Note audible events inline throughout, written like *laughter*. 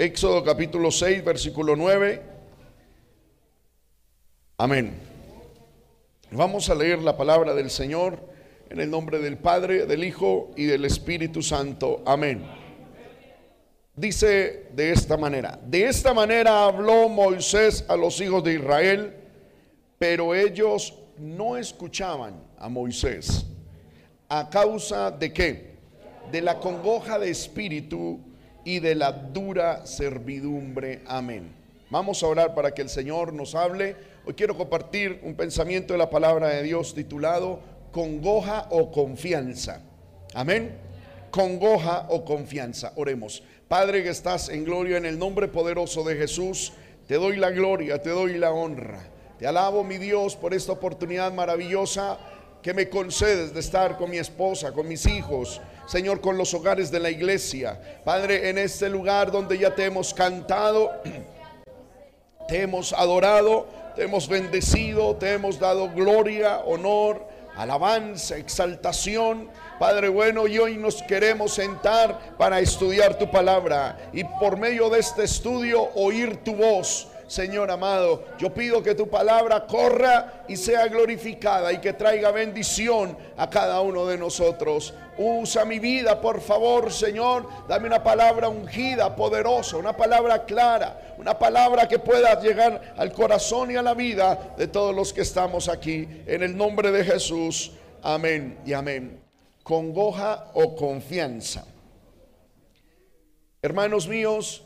Éxodo capítulo 6, versículo 9. Amén. Vamos a leer la palabra del Señor en el nombre del Padre, del Hijo y del Espíritu Santo. Amén. Dice de esta manera, de esta manera habló Moisés a los hijos de Israel, pero ellos no escuchaban a Moisés. ¿A causa de qué? De la congoja de espíritu y de la dura servidumbre. Amén. Vamos a orar para que el Señor nos hable. Hoy quiero compartir un pensamiento de la palabra de Dios titulado Congoja o confianza. Amén. Congoja o confianza. Oremos. Padre que estás en gloria en el nombre poderoso de Jesús, te doy la gloria, te doy la honra. Te alabo, mi Dios, por esta oportunidad maravillosa que me concedes de estar con mi esposa, con mis hijos, Señor, con los hogares de la iglesia. Padre, en este lugar donde ya te hemos cantado, *clears throat* te hemos adorado, te hemos bendecido, te hemos dado gloria, honor, alabanza, exaltación. Padre bueno, y hoy nos queremos sentar para estudiar tu palabra y por medio de este estudio oír tu voz Señor amado, yo pido que tu palabra corra y sea glorificada y que traiga bendición a cada uno de nosotros. Usa mi vida, por favor, Señor. Dame una palabra ungida, poderosa, una palabra clara, una palabra que pueda llegar al corazón y a la vida de todos los que estamos aquí. En el nombre de Jesús. Amén y amén. Congoja o confianza. Hermanos míos,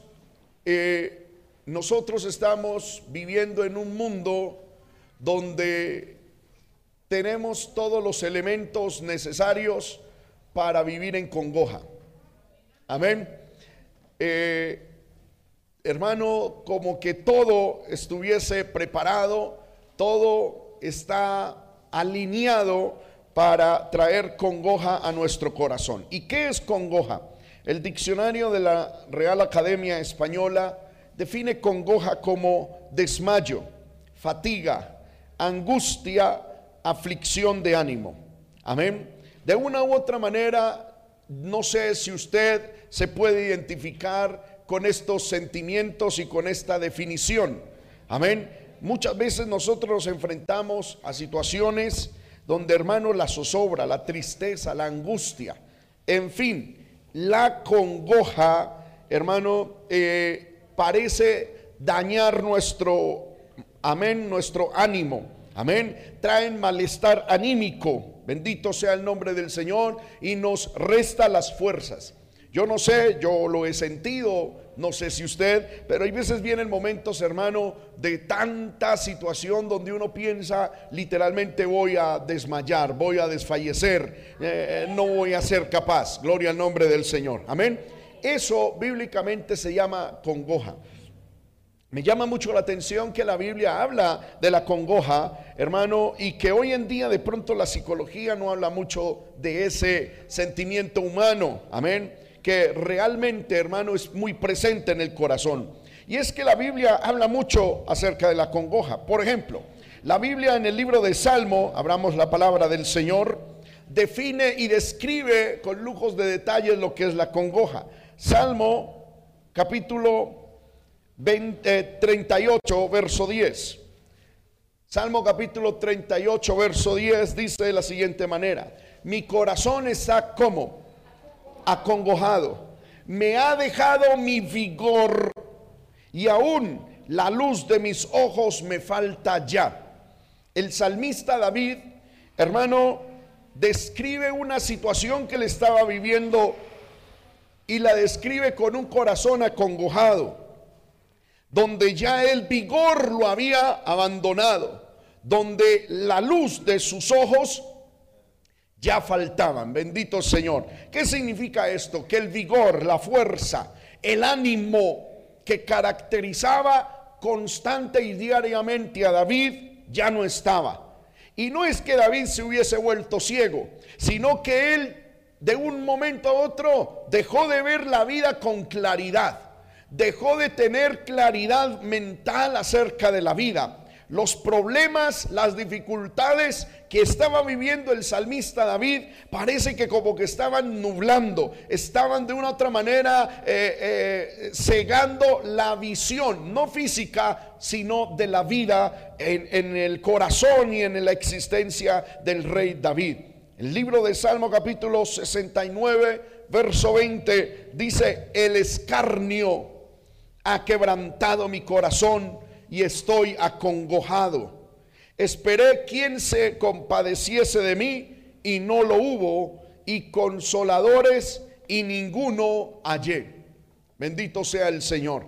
eh, nosotros estamos viviendo en un mundo donde tenemos todos los elementos necesarios para vivir en congoja. Amén. Eh, hermano, como que todo estuviese preparado, todo está alineado para traer congoja a nuestro corazón. ¿Y qué es congoja? El diccionario de la Real Academia Española define congoja como desmayo, fatiga, angustia, aflicción de ánimo. Amén. De una u otra manera, no sé si usted se puede identificar con estos sentimientos y con esta definición. Amén. Muchas veces nosotros nos enfrentamos a situaciones donde, hermano, la zozobra, la tristeza, la angustia, en fin, la congoja, hermano, eh, parece dañar nuestro, amén, nuestro ánimo. Amén. Traen malestar anímico. Bendito sea el nombre del Señor y nos resta las fuerzas. Yo no sé, yo lo he sentido, no sé si usted, pero hay veces vienen momentos, hermano, de tanta situación donde uno piensa literalmente voy a desmayar, voy a desfallecer, eh, no voy a ser capaz. Gloria al nombre del Señor. Amén. Eso bíblicamente se llama congoja. Me llama mucho la atención que la Biblia habla de la congoja, hermano, y que hoy en día de pronto la psicología no habla mucho de ese sentimiento humano, amén, que realmente, hermano, es muy presente en el corazón. Y es que la Biblia habla mucho acerca de la congoja. Por ejemplo, la Biblia en el libro de Salmo, abramos la palabra del Señor, define y describe con lujos de detalles lo que es la congoja. Salmo capítulo 38, verso 10. Salmo capítulo 38, verso 10 dice de la siguiente manera, mi corazón está como acongojado, me ha dejado mi vigor y aún la luz de mis ojos me falta ya. El salmista David, hermano, describe una situación que le estaba viviendo y la describe con un corazón acongojado, donde ya el vigor lo había abandonado, donde la luz de sus ojos ya faltaban. Bendito Señor. ¿Qué significa esto? Que el vigor, la fuerza, el ánimo que caracterizaba constante y diariamente a David ya no estaba. Y no es que David se hubiese vuelto ciego, sino que él de un momento a otro dejó de ver la vida con claridad, dejó de tener claridad mental acerca de la vida. Los problemas, las dificultades que estaba viviendo el salmista David parece que como que estaban nublando, estaban de una otra manera eh, eh, cegando la visión, no física, sino de la vida en, en el corazón y en la existencia del rey David. El libro de Salmo capítulo 69, verso 20, dice, el escarnio ha quebrantado mi corazón y estoy acongojado. Esperé quien se compadeciese de mí y no lo hubo, y consoladores y ninguno hallé. Bendito sea el Señor.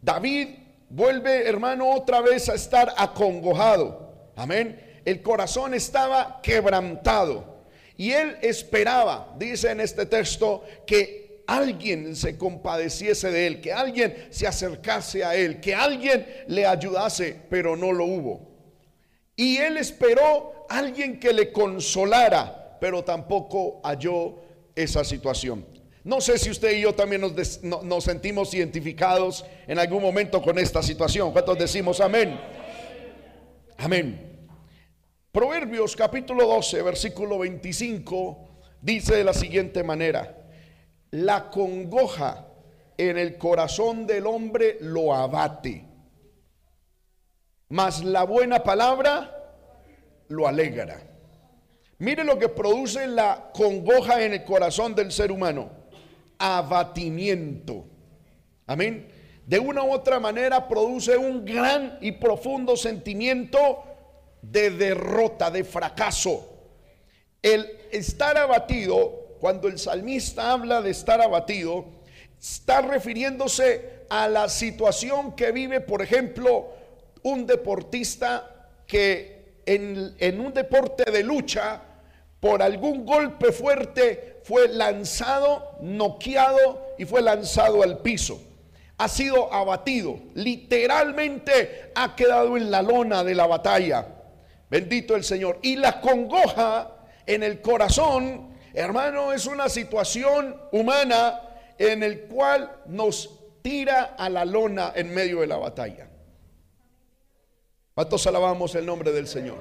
David vuelve, hermano, otra vez a estar acongojado. Amén. El corazón estaba quebrantado. Y él esperaba, dice en este texto, que alguien se compadeciese de él, que alguien se acercase a él, que alguien le ayudase, pero no lo hubo. Y él esperó alguien que le consolara, pero tampoco halló esa situación. No sé si usted y yo también nos, sentimos identificados en algún momento con esta situación. ¿Cuántos decimos amén? Amén. Proverbios capítulo 12, versículo 25 dice de la siguiente manera, la congoja en el corazón del hombre lo abate mas la buena palabra lo alegra. Mire lo que produce la congoja en el corazón del ser humano. Abatimiento. Amén. De una u otra manera produce un gran y profundo sentimiento de derrota, de fracaso. El estar abatido, cuando el salmista habla de estar abatido, está refiriéndose a la situación que vive, por ejemplo, un deportista que en, un deporte de lucha, por algún golpe fuerte, fue lanzado, noqueado y fue lanzado al piso. Ha sido abatido, literalmente ha quedado en la lona de la batalla. Bendito el Señor. Y la congoja en el corazón, hermano, es una situación humana en el cual nos tira a la lona en medio de la batalla. ¿Cuántos alabamos el nombre del Señor?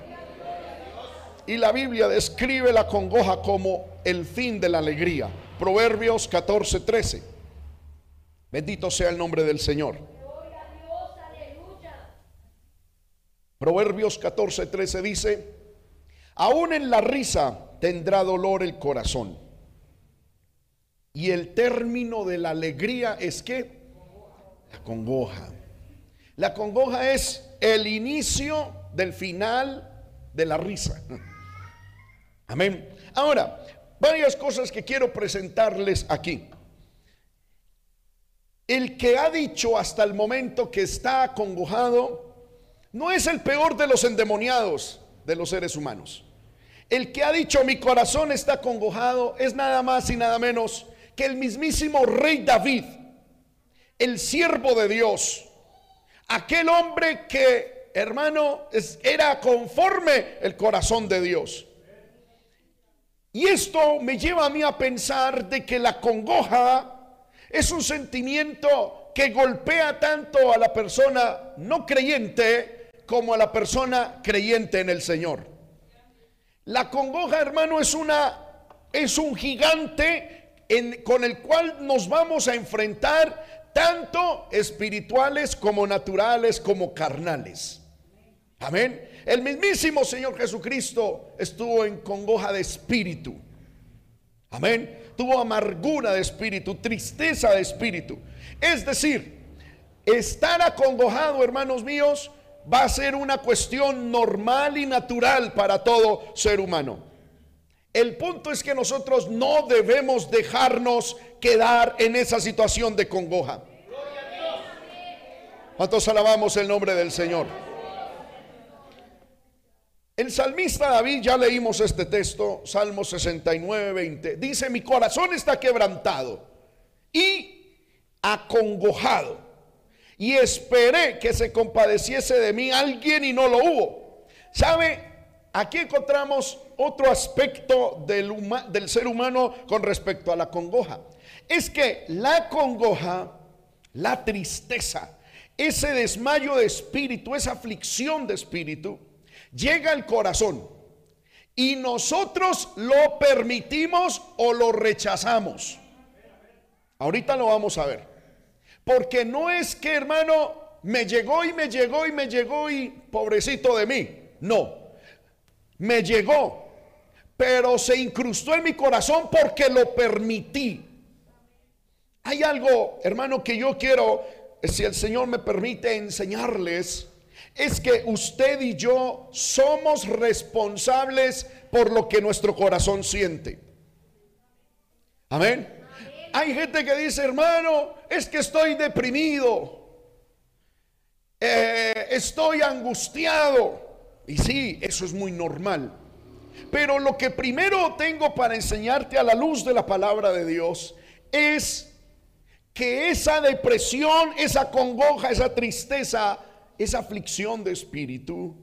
Y la Biblia describe la congoja como el fin de la alegría. Proverbios 14, 13. Bendito sea el nombre del Señor. Proverbios 14, 13 dice, aún en la risa tendrá dolor el corazón. Y el término de la alegría es que la congoja. La congoja es el inicio del final de la risa. *laughs* Amén. Ahora, varias cosas que quiero presentarles aquí. El que ha dicho hasta el momento que está acongojado no es el peor de los endemoniados de los seres humanos. El que ha dicho mi corazón está acongojado es nada más y nada menos que el mismísimo rey David, el siervo de Dios, Aquel hombre que, hermano, era conforme el corazón de Dios. Y esto me lleva a mí a pensar de que la congoja es un sentimiento que golpea tanto a la persona no creyente como a la persona creyente en el Señor. La congoja, hermano, es una es un gigante con el cual nos vamos a enfrentar tanto espirituales como naturales como carnales. Amén. El mismísimo Señor Jesucristo estuvo en congoja de espíritu. Amén. Tuvo amargura de espíritu, tristeza de espíritu. Es decir, estar acongojado, hermanos míos, va a ser una cuestión normal y natural para todo ser humano. El punto es que nosotros no debemos dejarnos quedar en esa situación de congoja. ¿Cuántos alabamos el nombre del Señor? El salmista David, ya leímos este texto, Salmo 69, 20, dice, mi corazón está quebrantado y acongojado. Y esperé que se compadeciese de mí alguien y no lo hubo. ¿Sabe? Aquí encontramos otro aspecto del, ser humano con respecto a la congoja. Es que la congoja, la tristeza, ese desmayo de espíritu, esa aflicción de espíritu, llega al corazón. y nosotros lo permitimos o lo rechazamos. Ahorita lo vamos a ver. Porque no es que, hermano, me llegó y me llegó y me llegó y pobrecito de mí. No, me llegó, pero se incrustó en mi corazón porque lo permití. Hay algo, hermano, que yo quiero, si el Señor me permite enseñarles, es que usted y yo somos responsables por lo que nuestro corazón siente. Amén. Hay gente que dice, hermano, es que estoy deprimido, eh, estoy angustiado. Y sí, eso es muy normal. Pero lo que primero tengo para enseñarte a la luz de la palabra de Dios es que esa depresión, esa congoja, esa tristeza, esa aflicción de espíritu,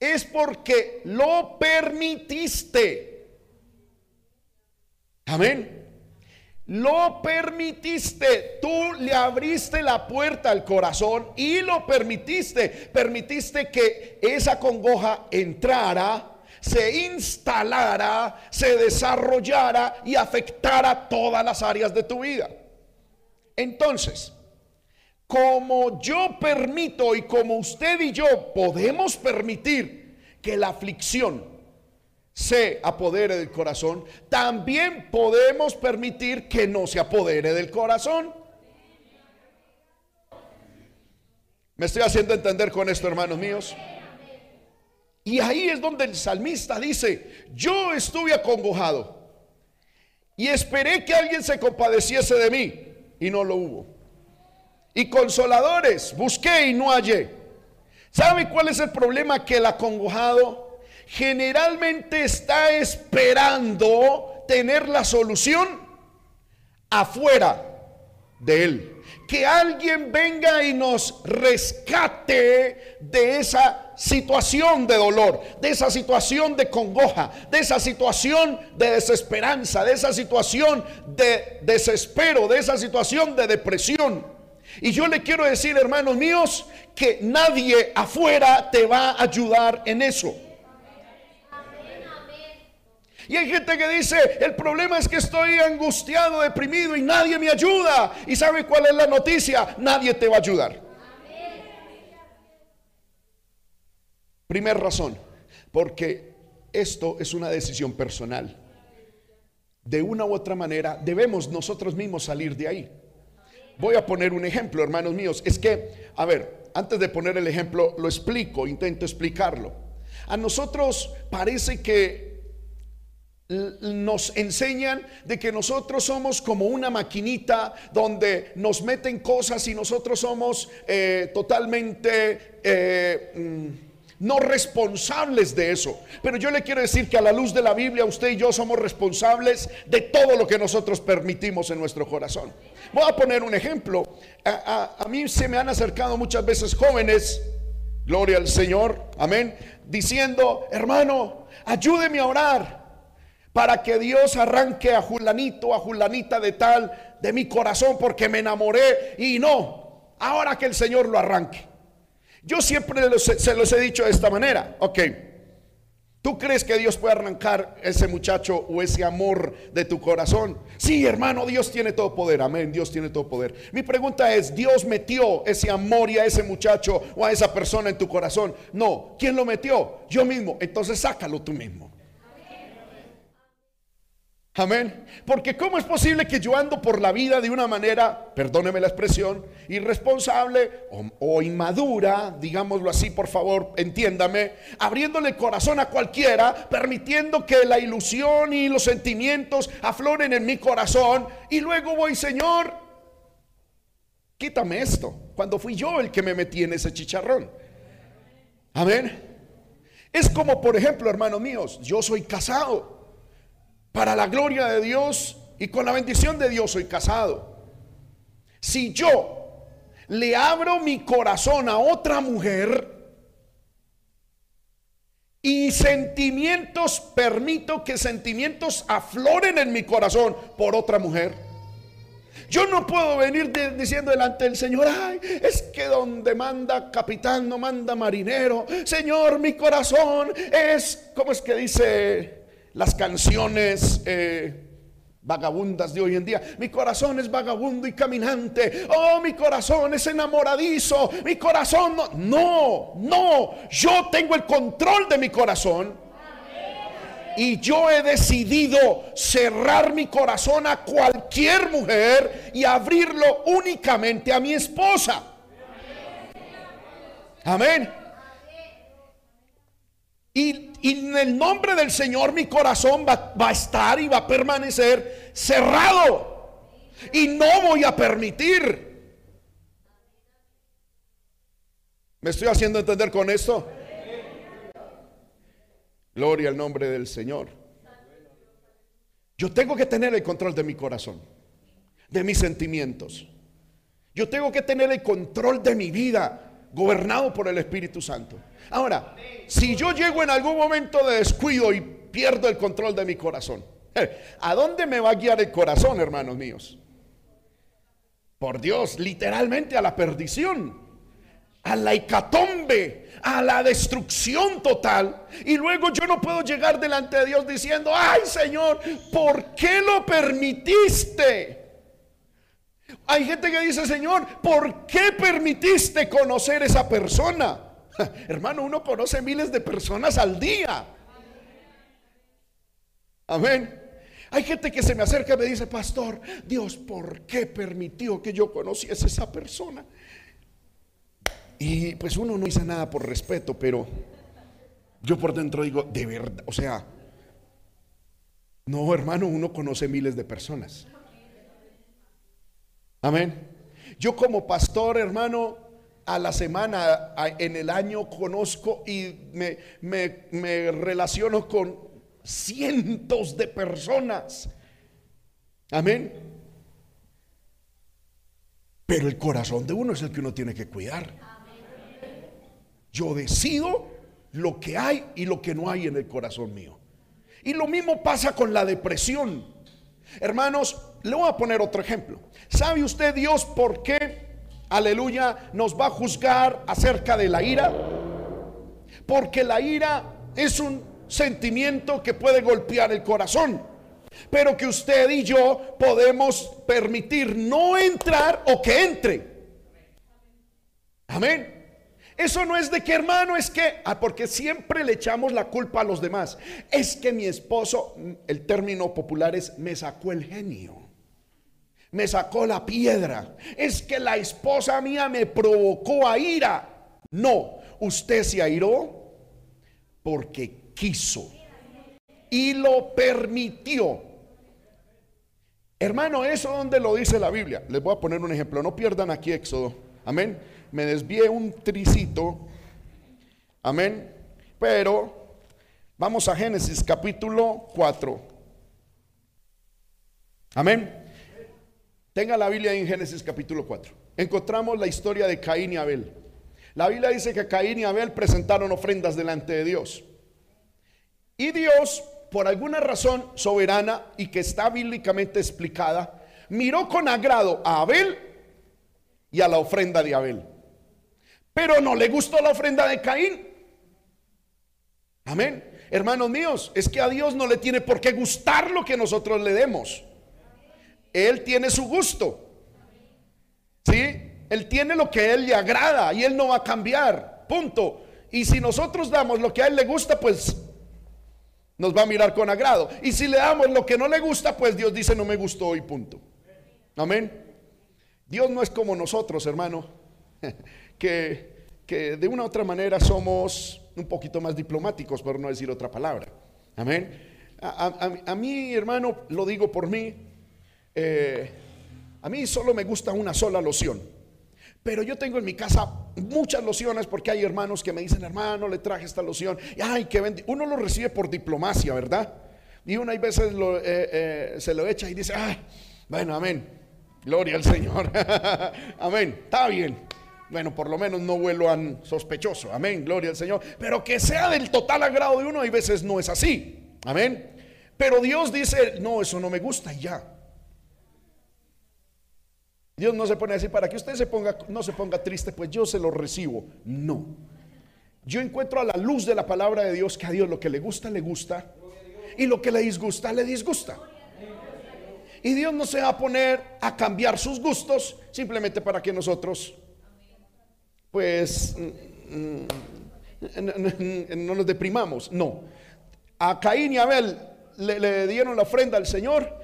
es porque lo permitiste. Amén. Lo permitiste, tú le abriste la puerta al corazón y lo permitiste. Permitiste que esa congoja entrara, se instalara, se desarrollara y afectara todas las áreas de tu vida. Entonces, como yo permito y como usted y yo podemos permitir que la aflicción, se apodere del corazón, también podemos permitir que no se apodere del corazón. ¿Me estoy haciendo entender con esto, hermanos míos? Y ahí es donde el salmista dice, yo estuve acongojado y esperé que alguien se compadeciese de mí y no lo hubo. Y consoladores busqué y no hallé. ¿Sabe cuál es el problema? Que el acongojado generalmente está esperando tener la solución afuera de él. Que alguien venga y nos rescate de esa situación de dolor, de esa situación de congoja, de esa situación de desesperanza, de esa situación de desespero, de esa situación de depresión. Y yo le quiero decir, hermanos míos, que nadie afuera te va a ayudar en eso. Y hay gente que dice, el problema es que estoy angustiado, deprimido y nadie me ayuda. ¿Y sabe cuál es la noticia? Nadie te va a ayudar. Primer razón, porque esto es una decisión personal. De una u otra manera debemos nosotros mismos salir de ahí. Voy a poner un ejemplo, hermanos míos. Es que, a ver, antes de poner el ejemplo, lo explico, intento explicarlo. A nosotros parece que nos enseñan de que nosotros somos como una maquinita donde nos meten cosas y nosotros somos eh, totalmente... Eh, mm, no responsables de eso. Pero yo le quiero decir que a la luz de la Biblia usted y yo somos responsables de todo lo que nosotros permitimos en nuestro corazón. Voy a poner un ejemplo. A, a mí se me han acercado muchas veces jóvenes, gloria al Señor, amén, diciendo, hermano, ayúdeme a orar para que Dios arranque a Julanito, a Julanita de tal, de mi corazón, porque me enamoré y no, ahora que el Señor lo arranque. Yo siempre se los he dicho de esta manera, ok, ¿tú crees que Dios puede arrancar ese muchacho o ese amor de tu corazón? Sí, hermano, Dios tiene todo poder, amén, Dios tiene todo poder. Mi pregunta es, ¿Dios metió ese amor y a ese muchacho o a esa persona en tu corazón? No, ¿quién lo metió? Yo mismo, entonces sácalo tú mismo. Amén. Porque ¿cómo es posible que yo ando por la vida de una manera, perdóneme la expresión, irresponsable o, inmadura, digámoslo así, por favor, entiéndame, abriéndole el corazón a cualquiera, permitiendo que la ilusión y los sentimientos afloren en mi corazón y luego voy, Señor, quítame esto, cuando fui yo el que me metí en ese chicharrón. Amén. Es como, por ejemplo, hermanos míos, yo soy casado para la gloria de Dios y con la bendición de Dios soy casado. Si yo le abro mi corazón a otra mujer y sentimientos, permito que sentimientos afloren en mi corazón por otra mujer, Yo no puedo venir diciendo delante del Señor, ay, es que donde manda capitán no manda marinero. Señor, mi corazón es, ¿cómo es que dice las canciones? Eh, vagabundas de hoy en día. Mi corazón es vagabundo y caminante. Oh, mi corazón es enamoradizo. Mi corazón no. No, no. Yo tengo el control de mi corazón. Y yo he decidido cerrar mi corazón a cualquier mujer y abrirlo únicamente a mi esposa. Amén. Y, en el nombre del Señor mi corazón va, va a estar y va a permanecer cerrado. Y no voy a permitir. ¿Me estoy haciendo entender con esto? Gloria al nombre del Señor. Yo tengo que tener el control de mi corazón, de mis sentimientos. Yo tengo que tener el control de mi vida, gobernado por el Espíritu Santo. Ahora, si yo llego en algún momento de descuido y pierdo el control de mi corazón, eh, ¿a dónde me va a guiar el corazón, hermanos míos? Por Dios, literalmente a la perdición a la hecatombe, a la destrucción total. Y luego yo no puedo llegar delante de Dios diciendo, ay Señor, ¿por qué lo permitiste? Hay gente que dice, Señor, ¿por qué permitiste conocer esa persona? *laughs* Hermano, uno conoce miles de personas al día. Amén. Hay gente que se me acerca y me dice, pastor, Dios, ¿por qué permitió que yo conociese esa persona? Y pues uno no dice nada por respeto, pero yo por dentro digo, de verdad, o sea, no, hermano, uno conoce miles de personas. Amén. Yo como pastor, hermano, a la semana, en el año conozco y me, me relaciono con cientos de personas. Amén. Pero el corazón de uno es el que uno tiene que cuidar. Yo decido lo que hay y lo que no hay en el corazón mío. Y lo mismo pasa con la depresión. Hermanos, le voy a poner otro ejemplo. ¿Sabe usted Dios por qué, aleluya, nos va a juzgar acerca de la ira? Porque la ira es un sentimiento que puede golpear el corazón, pero que usted y yo podemos permitir no entrar o que entre. Amén. Eso no es de que hermano, es que, ah, porque siempre le echamos la culpa a los demás. Es que mi esposo, el término popular es, me sacó el genio. Me sacó la piedra. Es que la esposa mía me provocó a ira. No, usted se airó porque quiso y lo permitió. Hermano, eso donde lo dice la Biblia. Les voy a poner un ejemplo. No pierdan aquí Éxodo. Amén me desvié un tricito. Amén. Pero vamos a Génesis capítulo 4. Amén. Tenga la Biblia en Génesis capítulo 4. Encontramos la historia de Caín y Abel. La Biblia dice que Caín y Abel presentaron ofrendas delante de Dios. Y Dios, por alguna razón soberana y que está bíblicamente explicada, miró con agrado a Abel y a la ofrenda de Abel. Pero no le gustó la ofrenda de Caín. Amén. Hermanos míos, es que a Dios no le tiene por qué gustar lo que nosotros le demos. Él tiene su gusto. ¿Sí? Él tiene lo que a Él le agrada y Él no va a cambiar. Punto. Y si nosotros damos lo que a Él le gusta, pues nos va a mirar con agrado. Y si le damos lo que no le gusta, pues Dios dice no me gustó y punto. Amén. Dios no es como nosotros, hermano. *laughs* que, de una u otra manera somos un poquito más diplomáticos, por no decir otra palabra. Amén. A, mí, hermano, lo digo por mí, eh, a mí solo me gusta una sola loción. Pero yo tengo en mi casa muchas lociones porque hay hermanos que me dicen, hermano, le traje esta loción. Y, ay, que uno lo recibe por diplomacia, ¿verdad? Y uno hay veces eh, eh, se lo echa y dice, ay, bueno, amén. Gloria al Señor. *laughs* amén. Está bien. Bueno, por lo menos no vuelvan sospechoso. Amén, gloria al Señor. Pero que sea del total agrado de uno, hay veces no es así. Amén. Pero Dios dice, no, eso no me gusta y ya. Dios no se pone así para que usted se ponga, no se ponga triste, pues yo se lo recibo. No. Yo encuentro a la luz de la palabra de Dios que a Dios lo que le gusta, le gusta. Y lo que le disgusta, le disgusta. Y Dios no se va a poner a cambiar sus gustos simplemente para que nosotros, pues, mm, mm, no nos deprimamos. No. A Caín y Abel le dieron la ofrenda al Señor.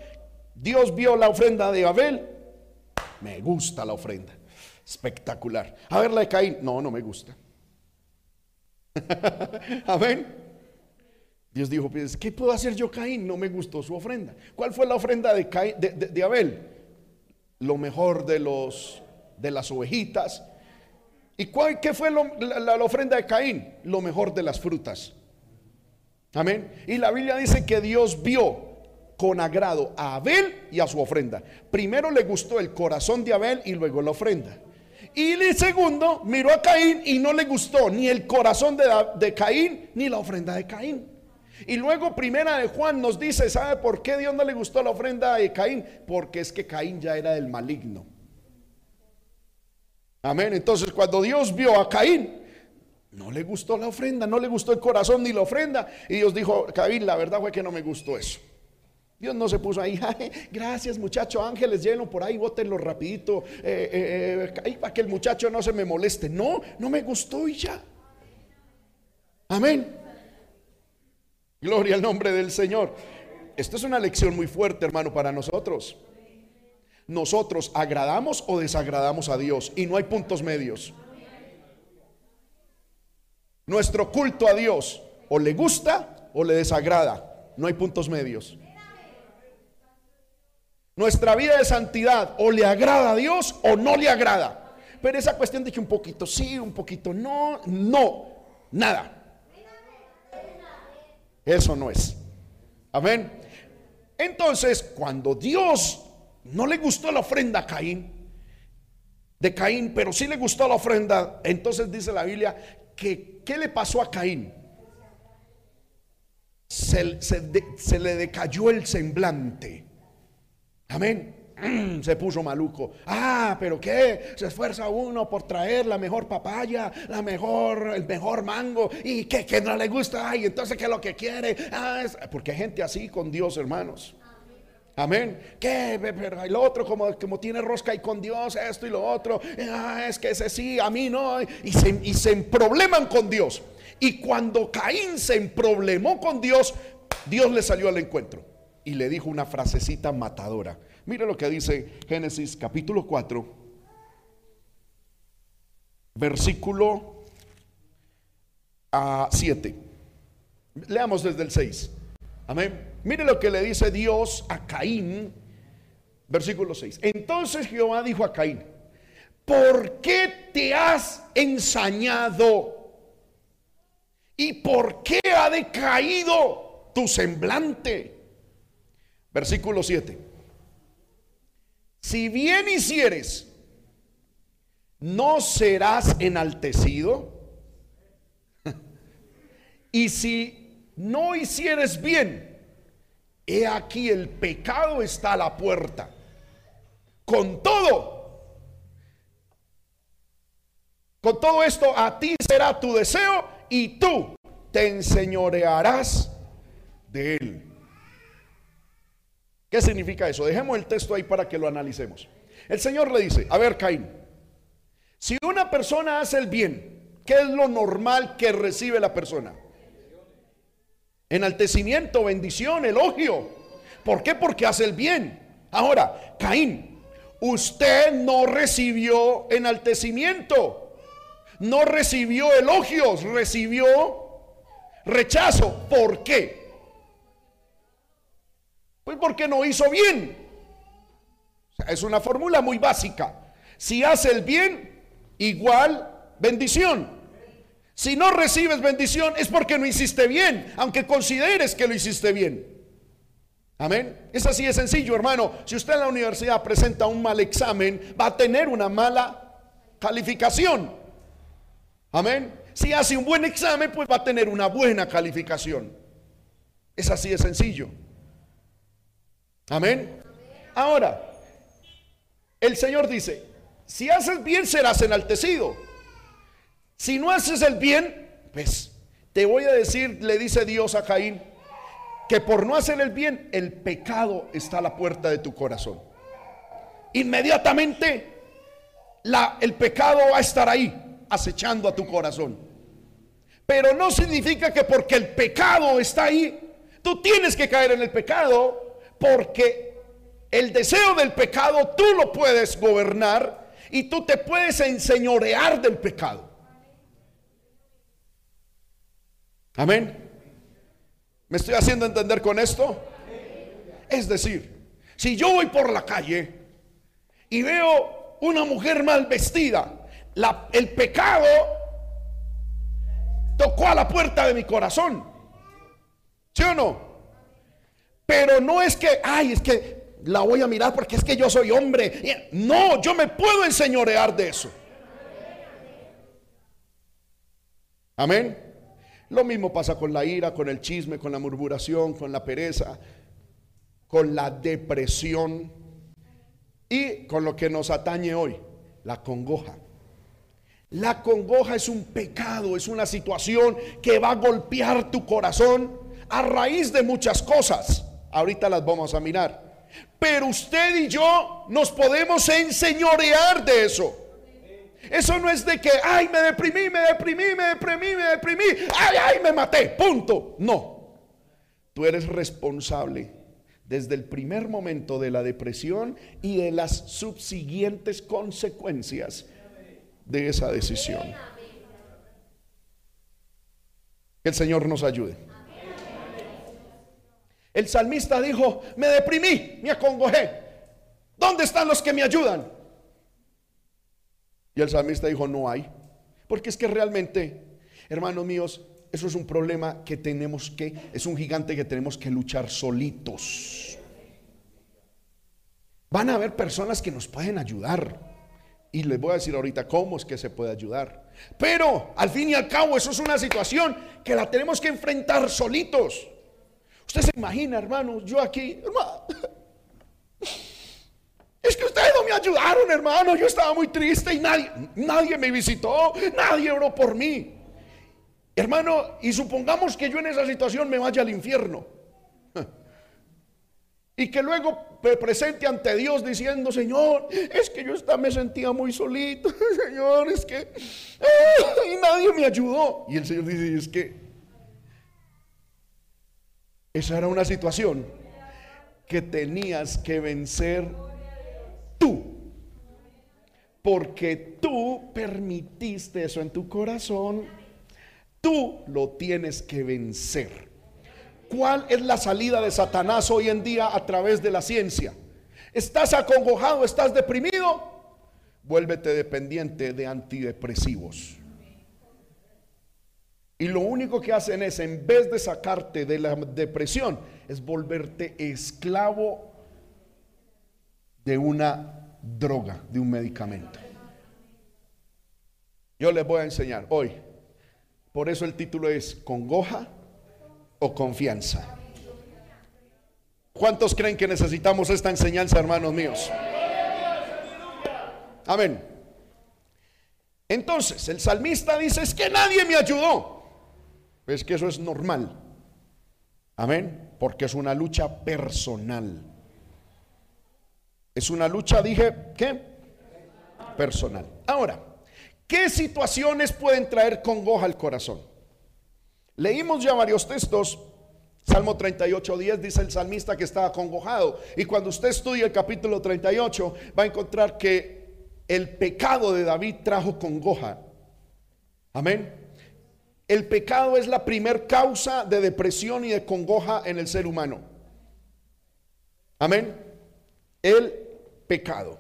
Dios vio la ofrenda de Abel me gusta la ofrenda. Espectacular. A ver la de Caín. No, no me gusta. *laughs* Amén. Dios dijo, pues, ¿qué puedo hacer yo, Caín? No me gustó su ofrenda. ¿Cuál fue la ofrenda de, de, Abel? Lo mejor de, los, de las ovejitas. ¿Y cuál, qué fue la, la ofrenda de Caín? Lo mejor de las frutas. Amén. Y la Biblia dice que Dios vio con agrado a Abel y a su ofrenda. Primero le gustó el corazón de Abel y luego la ofrenda. Y el segundo miró a Caín y no le gustó ni el corazón de, Caín ni la ofrenda de Caín. Y luego primera de Juan nos dice, ¿sabe por qué Dios no le gustó la ofrenda de Caín? Porque es que Caín ya era del maligno. Amén. Entonces cuando Dios vio a Caín, no le gustó la ofrenda, no le gustó el corazón ni la ofrenda. Y Dios dijo, Caín, la verdad fue que no me gustó eso. Dios no se puso ahí, *laughs* gracias muchacho, ángeles, lleno por ahí, bótenlo rapidito, eh, eh, eh, para que el muchacho no se me moleste. No, no me gustó y ya. Amén. Gloria al nombre del Señor. Esto es una lección muy fuerte, hermano, para nosotros. Nosotros agradamos o desagradamos a Dios y no hay puntos medios. Nuestro culto a Dios o le gusta o le desagrada. No hay puntos medios. Nuestra vida de santidad o le agrada a Dios o no le agrada. Pero esa cuestión de que un poquito sí, un poquito no, no, nada. Eso no es. Amén. Entonces, cuando Dios no le gustó la ofrenda a Caín, de Caín, pero sí le gustó la ofrenda, entonces dice la Biblia que ¿qué le pasó a Caín? Se, se le decayó el semblante. Amén. *clears throat* Se puso maluco. Ah, pero qué? Se esfuerza uno por traer la mejor papaya, la mejor, el mejor mango. Y que, que no le gusta. Ay, entonces, ¿qué es lo que quiere? Ah, porque hay gente así con Dios, hermanos. Amén. Pero el otro, como, como tiene rosca y con Dios, esto y lo otro. Ah, es que ese sí, a mí no. Y se, y se con Dios. Y cuando Caín se emproblemó con Dios, Dios le salió al encuentro y le dijo una frasecita matadora. Mire lo que dice Génesis capítulo 4, versículo a 7. Leamos desde el 6. Amén. Mire lo que le dice Dios a Caín, versículo 6. Entonces Jehová dijo a Caín, ¿por qué te has ensañado? ¿Y por qué ha decaído tu semblante? Versículo 7. Si bien hicieres, no serás enaltecido. *laughs* y si no hicieres bien, he aquí el pecado está a la puerta. Con todo, con todo esto a ti será tu deseo y tú te enseñorearás de él. ¿Qué significa eso? Dejemos el texto ahí para que lo analicemos. El Señor le dice, a ver Caín, si una persona hace el bien, ¿qué es lo normal que recibe la persona? Enaltecimiento, bendición, elogio. ¿Por qué? Porque hace el bien. Ahora, Caín, usted no recibió enaltecimiento, no recibió elogios, recibió rechazo. ¿Por qué? Pues porque no hizo bien. es una fórmula muy básica. Si hace el bien, igual bendición. Si no recibes bendición es porque no hiciste bien, aunque consideres que lo hiciste bien. Amén. Es así de sencillo, hermano. Si usted en la universidad presenta un mal examen, va a tener una mala calificación. Amén. Si hace un buen examen, pues va a tener una buena calificación. Es así de sencillo. Amén. Ahora, el Señor dice, si haces bien serás enaltecido. Si no haces el bien, pues te voy a decir, le dice Dios a Caín, que por no hacer el bien, el pecado está a la puerta de tu corazón. Inmediatamente el pecado va a estar ahí, acechando a tu corazón. Pero no significa que porque el pecado está ahí, tú tienes que caer en el pecado, porque el deseo del pecado tú lo puedes gobernar y tú te puedes enseñorear del pecado. Amén. ¿Me estoy haciendo entender con esto? Es decir, si yo voy por la calle y veo una mujer mal vestida, el pecado tocó a la puerta de mi corazón. ¿Sí o no? Pero no es que, ay, es que la voy a mirar porque es que yo soy hombre. No, yo me puedo enseñorear de eso. Amén. Lo mismo pasa con la ira, con el chisme, con la murmuración, con la pereza, con la depresión y con lo que nos atañe hoy, la congoja. La congoja es un pecado, es una situación que va a golpear tu corazón a raíz de muchas cosas. Ahorita las vamos a mirar. Pero usted y yo nos podemos enseñorear de eso. Eso no es de que, ay, me deprimí, me deprimí, me deprimí, me deprimí, ay, ay, me maté, punto. No, tú eres responsable desde el primer momento de la depresión y de las subsiguientes consecuencias de esa decisión. Que el Señor nos ayude. El salmista dijo, me deprimí, me acongojé. ¿Dónde están los que me ayudan? Y el salmista dijo, no hay. Porque es que realmente, hermanos míos, eso es un problema que tenemos que, es un gigante que tenemos que luchar solitos. Van a haber personas que nos pueden ayudar. Y les voy a decir ahorita cómo es que se puede ayudar. Pero al fin y al cabo eso es una situación que la tenemos que enfrentar solitos. Usted se imagina, hermanos, yo aquí, hermano, es que ustedes no me ayudaron, hermano. Yo estaba muy triste y nadie, nadie me visitó, nadie oró por mí. Hermano, y supongamos que yo en esa situación me vaya al infierno. Y que luego me presente ante Dios diciendo, Señor, es que yo me sentía muy solito, *laughs* Señor, es que y nadie me ayudó. Y el Señor dice, es que esa era una situación que tenías que vencer tú. Porque tú permitiste eso en tu corazón. Tú lo tienes que vencer. ¿Cuál es la salida de Satanás hoy en día a través de la ciencia? ¿Estás acongojado? ¿Estás deprimido? Vuélvete dependiente de antidepresivos. Y lo único que hacen es, en vez de sacarte de la depresión, es volverte esclavo de una droga, de un medicamento. Yo les voy a enseñar hoy. Por eso el título es congoja o confianza. ¿Cuántos creen que necesitamos esta enseñanza, hermanos míos? Amén. Entonces, el salmista dice, es que nadie me ayudó. Es que eso es normal. Amén. Porque es una lucha personal. Es una lucha, dije, ¿qué? Personal. Ahora, ¿qué situaciones pueden traer congoja al corazón? Leímos ya varios textos. Salmo 38, 10 dice el salmista que estaba congojado. Y cuando usted estudia el capítulo 38, va a encontrar que el pecado de David trajo congoja. Amén. El pecado es la primer causa de depresión y de congoja en el ser humano. Amén. El pecado.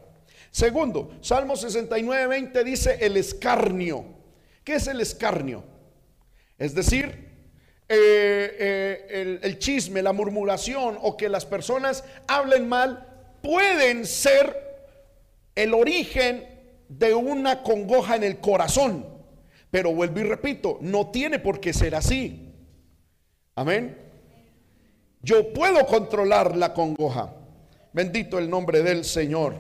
Segundo, Salmo 69, 20 dice el escarnio. ¿Qué es el escarnio? Es decir, eh, eh, el, chisme, la murmuración o que las personas hablen mal pueden ser el origen de una congoja en el corazón. Pero vuelvo y repito, no tiene por qué ser así. Amén. Yo puedo controlar la congoja. Bendito el nombre del Señor.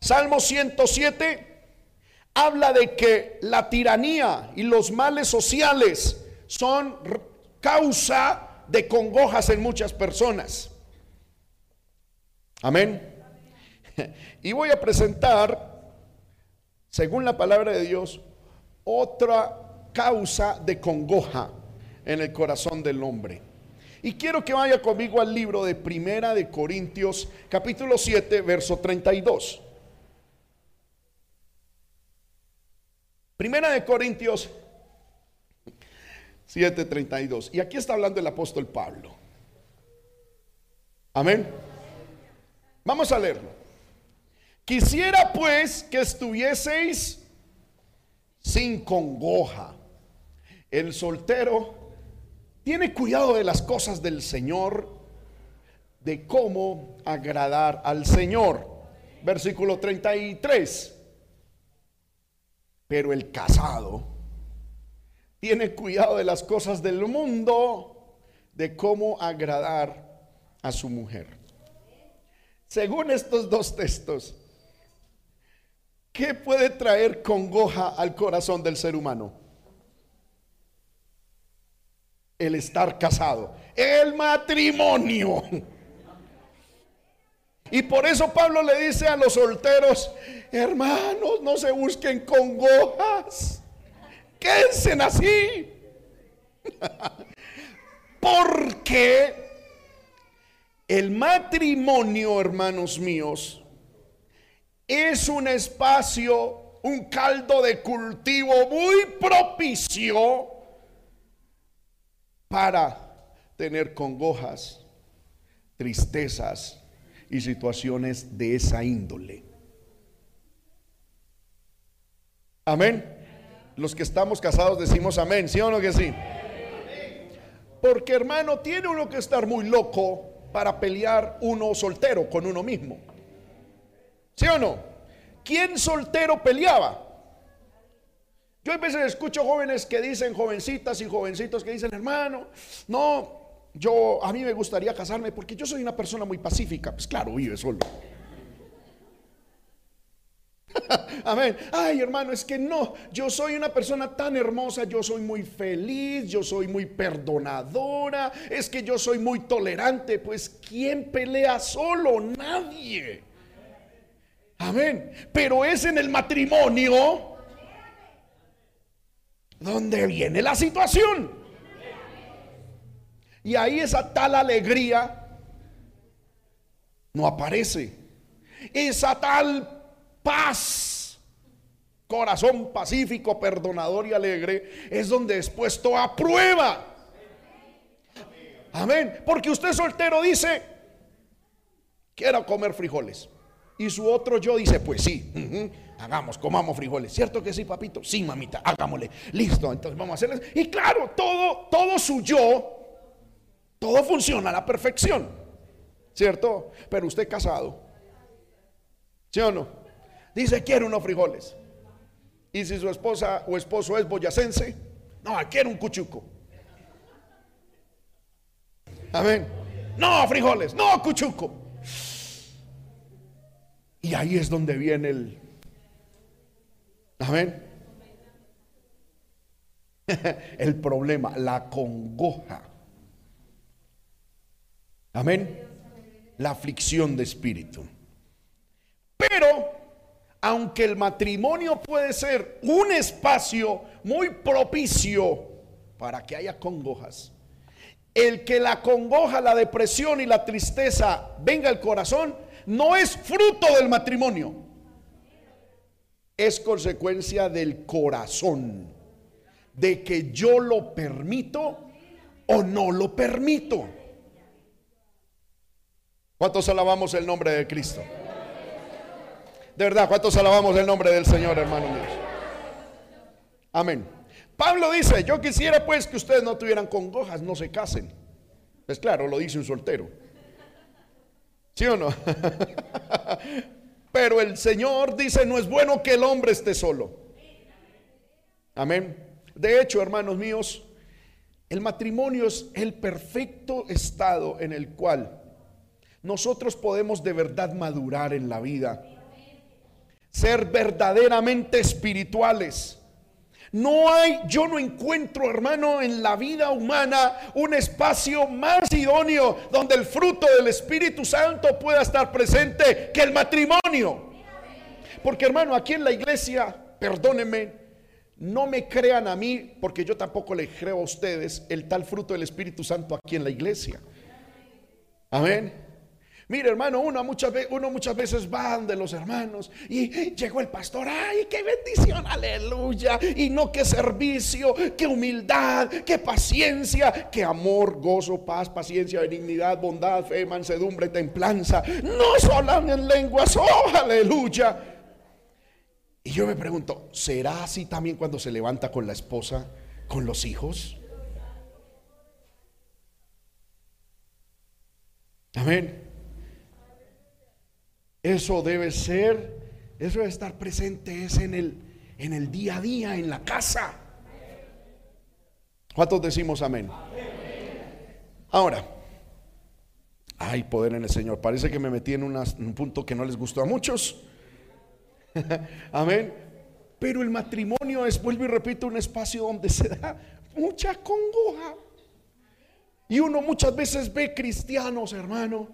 Salmo 107 habla de que la tiranía y los males sociales son causa de congojas en muchas personas. Amén. *laughs* Y voy a presentar, según la palabra de Dios, otra causa de congoja en el corazón del hombre. Y quiero que vaya conmigo al libro de Primera de Corintios, capítulo 7, verso 32. Primera de Corintios 7:32. Y aquí está hablando el apóstol Pablo. Amén. Vamos a leerlo. Quisiera pues que estuvieseis sin congoja. El soltero tiene cuidado de las cosas del Señor, de cómo agradar al Señor. Versículo 33. Pero el casado tiene cuidado de las cosas del mundo, de cómo agradar a su mujer. Según estos dos textos, ¿qué puede traer congoja al corazón del ser humano? El estar casado, el matrimonio. Y por eso Pablo le dice a los solteros, hermanos, no se busquen congojas. Quédense así. *laughs* Porque el matrimonio, hermanos míos, es un espacio, un caldo de cultivo muy propicio para tener congojas, tristezas y situaciones de esa índole. Amén. Los que estamos casados decimos amén, ¿sí o no que sí? Porque hermano, tiene uno que estar muy loco para pelear uno soltero con uno mismo. ¿Sí o no? ¿Quién soltero peleaba? Yo a veces escucho jóvenes que dicen, jovencitas y jovencitos que dicen, hermano, no, yo a mí me gustaría casarme porque yo soy una persona muy pacífica. Pues claro, vive solo. *laughs* Amén. Ay, hermano, es que no, yo soy una persona tan hermosa, yo soy muy feliz, yo soy muy perdonadora, es que yo soy muy tolerante. Pues, ¿quién pelea solo? Nadie. Amén. Pero es en el matrimonio donde viene la situación. Y ahí esa tal alegría no aparece. Esa tal paz, corazón pacífico, perdonador y alegre, es donde es puesto a prueba. Amén. Porque usted soltero dice, quiero comer frijoles. Y su otro yo dice, pues sí, hagamos, comamos frijoles. ¿Cierto que sí, papito? Sí, mamita, hagámosle. Listo, entonces vamos a hacerles. Y claro, todo, todo su yo, todo funciona a la perfección. ¿Cierto? Pero usted casado. ¿Sí o no? Dice, quiero unos frijoles. Y si su esposa o esposo es boyacense, no, quiero un cuchuco. Amén. No, frijoles, no, cuchuco. Y ahí es donde viene el... Amén. *laughs* El problema, la congoja. Amén. La aflicción de espíritu. Pero aunque el matrimonio puede ser un espacio muy propicio para que haya congojas, el que la congoja, la depresión y la tristeza venga al corazón, no es fruto del matrimonio, es consecuencia del corazón, de que yo lo permito o no lo permito. ¿Cuántos alabamos el nombre de Cristo? De verdad, ¿cuántos alabamos el nombre del Señor, hermano mío? Amén. Pablo dice, yo quisiera pues que ustedes no tuvieran congojas, no se casen. Es claro, lo dice un soltero. ¿Sí o no? Pero el Señor dice, no es bueno que el hombre esté solo. Amén. De hecho, hermanos míos, el matrimonio es el perfecto estado en el cual nosotros podemos de verdad madurar en la vida ser verdaderamente espirituales. No hay, yo no encuentro, hermano, en la vida humana un espacio más idóneo donde el fruto del Espíritu Santo pueda estar presente que el matrimonio. Porque, hermano, aquí en la iglesia, perdónenme, no me crean a mí, porque yo tampoco le creo a ustedes el tal fruto del Espíritu Santo aquí en la iglesia. Amén. Mire, hermano, uno muchas, veces, uno muchas veces va de los hermanos y llegó el pastor, ay, qué bendición, aleluya. Y no qué servicio, qué humildad, qué paciencia, qué amor, gozo, paz, paciencia, benignidad, bondad, fe, mansedumbre, templanza. No solo en lenguas, oh, aleluya. Y yo me pregunto, ¿será así también cuando se levanta con la esposa, con los hijos? Amén. Eso debe ser, eso debe estar presente es en el, en el día a día, en la casa. ¿Cuántos decimos amén? Ahora, hay poder en el Señor. Parece que me metí en, un punto que no les gustó a muchos. *laughs* amén. Pero el matrimonio es, vuelvo y repito, un espacio donde se da mucha congoja. Y uno muchas veces ve cristianos, hermano,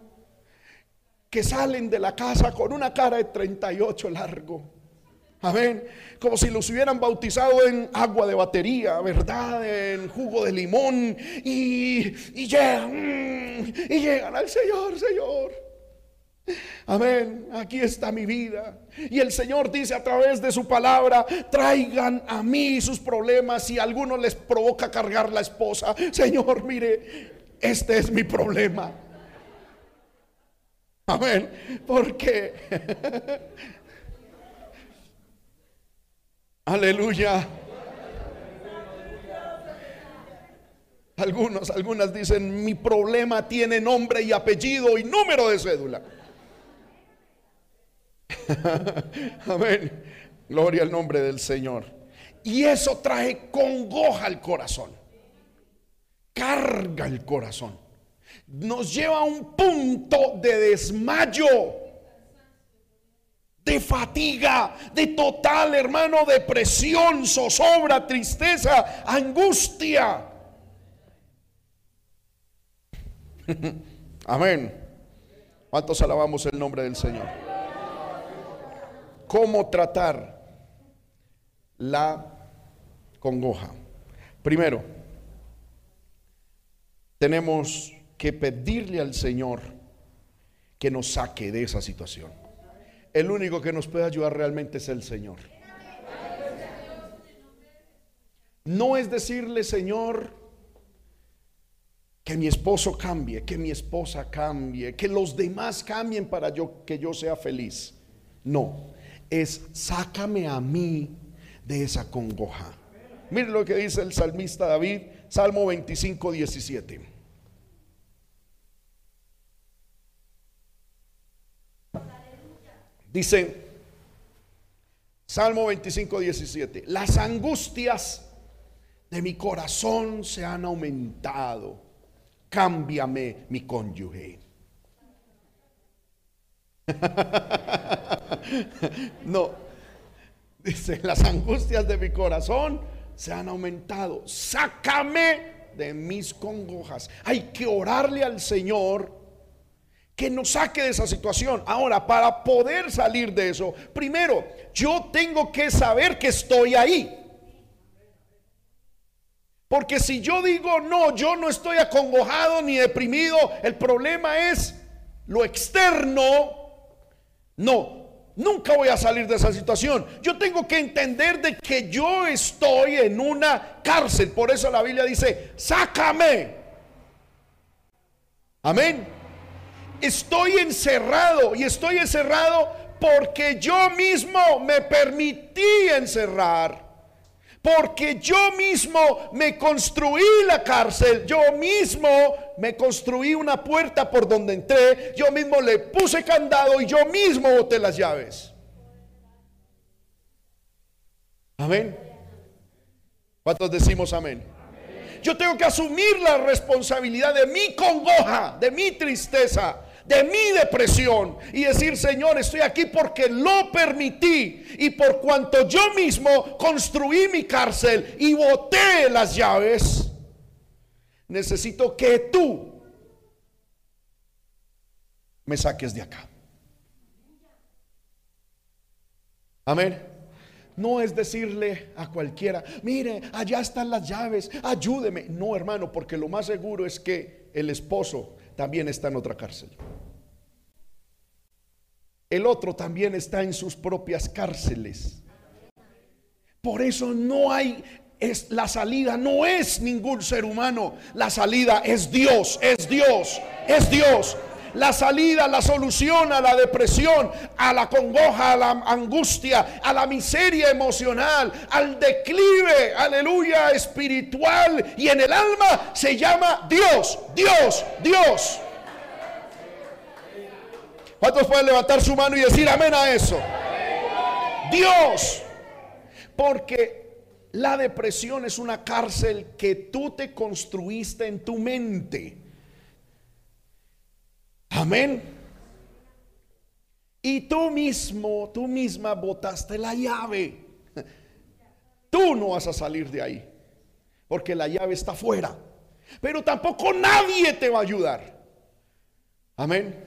que salen de la casa con una cara de 38 largo. Amén. Como si los hubieran bautizado en agua de batería, ¿verdad? En jugo de limón. Y, llegan, mm, y llegan al Señor, Señor. Amén. Aquí está mi vida. Y el Señor dice a través de su palabra, traigan a mí sus problemas si alguno les provoca cargar la esposa. Señor, mire, este es mi problema. Amén. Porque. *laughs* Aleluya. Algunos, algunas dicen, mi problema tiene nombre y apellido y número de cédula. *laughs* Amén. Gloria al nombre del Señor. Y eso trae congoja al corazón. Carga el corazón nos lleva a un punto de desmayo, de fatiga, de total, hermano, depresión, zozobra, tristeza, angustia. *laughs* Amén. ¿Cuántos alabamos el nombre del Señor? ¿Cómo tratar la congoja? Primero, tenemos que pedirle al Señor que nos saque de esa situación. El único que nos puede ayudar realmente es el Señor. No es decirle, Señor, que mi esposo cambie, que mi esposa cambie, que los demás cambien para yo, que yo sea feliz. No, es sácame a mí de esa congoja. Mire lo que dice el salmista David, Salmo 25, 17. Dice, Salmo 25, 17, las angustias de mi corazón se han aumentado. Cámbiame mi cónyuge. *laughs* no, dice, las angustias de mi corazón se han aumentado. Sácame de mis congojas. Hay que orarle al Señor que nos saque de esa situación. Ahora, para poder salir de eso, primero, yo tengo que saber que estoy ahí. Porque si yo digo, no, yo no estoy acongojado ni deprimido, el problema es lo externo, no, nunca voy a salir de esa situación. Yo tengo que entender de que yo estoy en una cárcel. Por eso la Biblia dice, sácame. Amén estoy encerrado y estoy encerrado porque yo mismo me permití encerrar. Porque yo mismo me construí la cárcel, yo mismo me construí una puerta por donde entré, yo mismo le puse candado y yo mismo boté las llaves. Amén. ¿Cuántos decimos amén? Yo tengo que asumir la responsabilidad de mi congoja, de mi tristeza, de mi depresión y decir, Señor, estoy aquí porque lo permití y por cuanto yo mismo construí mi cárcel y boté las llaves, necesito que tú me saques de acá. Amén. No es decirle a cualquiera, mire, allá están las llaves, ayúdeme. No, hermano, porque lo más seguro es que el esposo también está en otra cárcel. El otro también está en sus propias cárceles. Por eso no hay es la salida no es ningún ser humano, la salida es Dios, es Dios, es Dios la salida, la solución a la depresión, a la congoja, a la angustia, a la miseria emocional, al declive, aleluya, espiritual y en el alma se llama Dios, Dios, Dios. ¿Cuántos pueden levantar su mano y decir amén a eso? Dios. Porque la depresión es una cárcel que tú te construiste en tu mente. Amén. Y tú mismo, tú misma botaste la llave. Tú no vas a salir de ahí, porque la llave está fuera. Pero tampoco nadie te va a ayudar. Amén.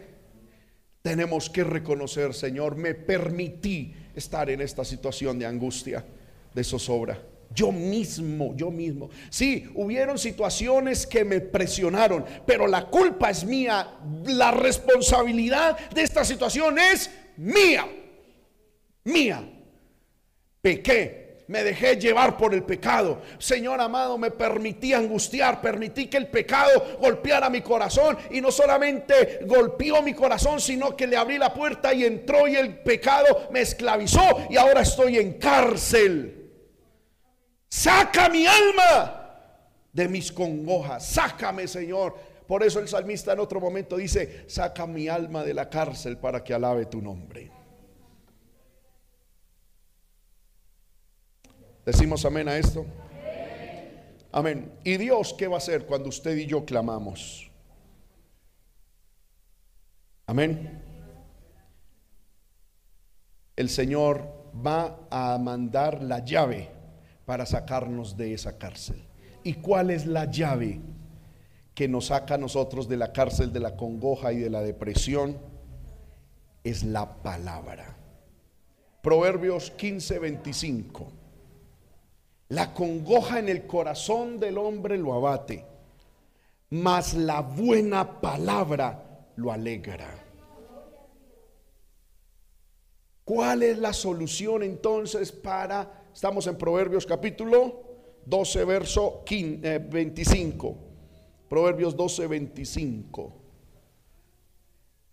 Tenemos que reconocer, Señor, me permití estar en esta situación de angustia, de zozobra. Yo mismo, yo mismo. Sí, hubieron situaciones que me presionaron, pero la culpa es mía. La responsabilidad de esta situación es mía. Mía. Pequé. Me dejé llevar por el pecado. Señor amado, me permití angustiar, permití que el pecado golpeara mi corazón. Y no solamente golpeó mi corazón, sino que le abrí la puerta y entró y el pecado me esclavizó. Y ahora estoy en cárcel. Saca mi alma de mis congojas. Sácame, Señor. Por eso el salmista en otro momento dice, saca mi alma de la cárcel para que alabe tu nombre. ¿Decimos amén a esto? Amén. ¿Y Dios qué va a hacer cuando usted y yo clamamos? Amén. El Señor va a mandar la llave para sacarnos de esa cárcel. ¿Y cuál es la llave que nos saca a nosotros de la cárcel de la congoja y de la depresión? Es la palabra. Proverbios 15, 25. La congoja en el corazón del hombre lo abate, mas la buena palabra lo alegra. ¿Cuál es la solución entonces para Estamos en Proverbios capítulo 12, verso 25. Eh, Proverbios 12, 25.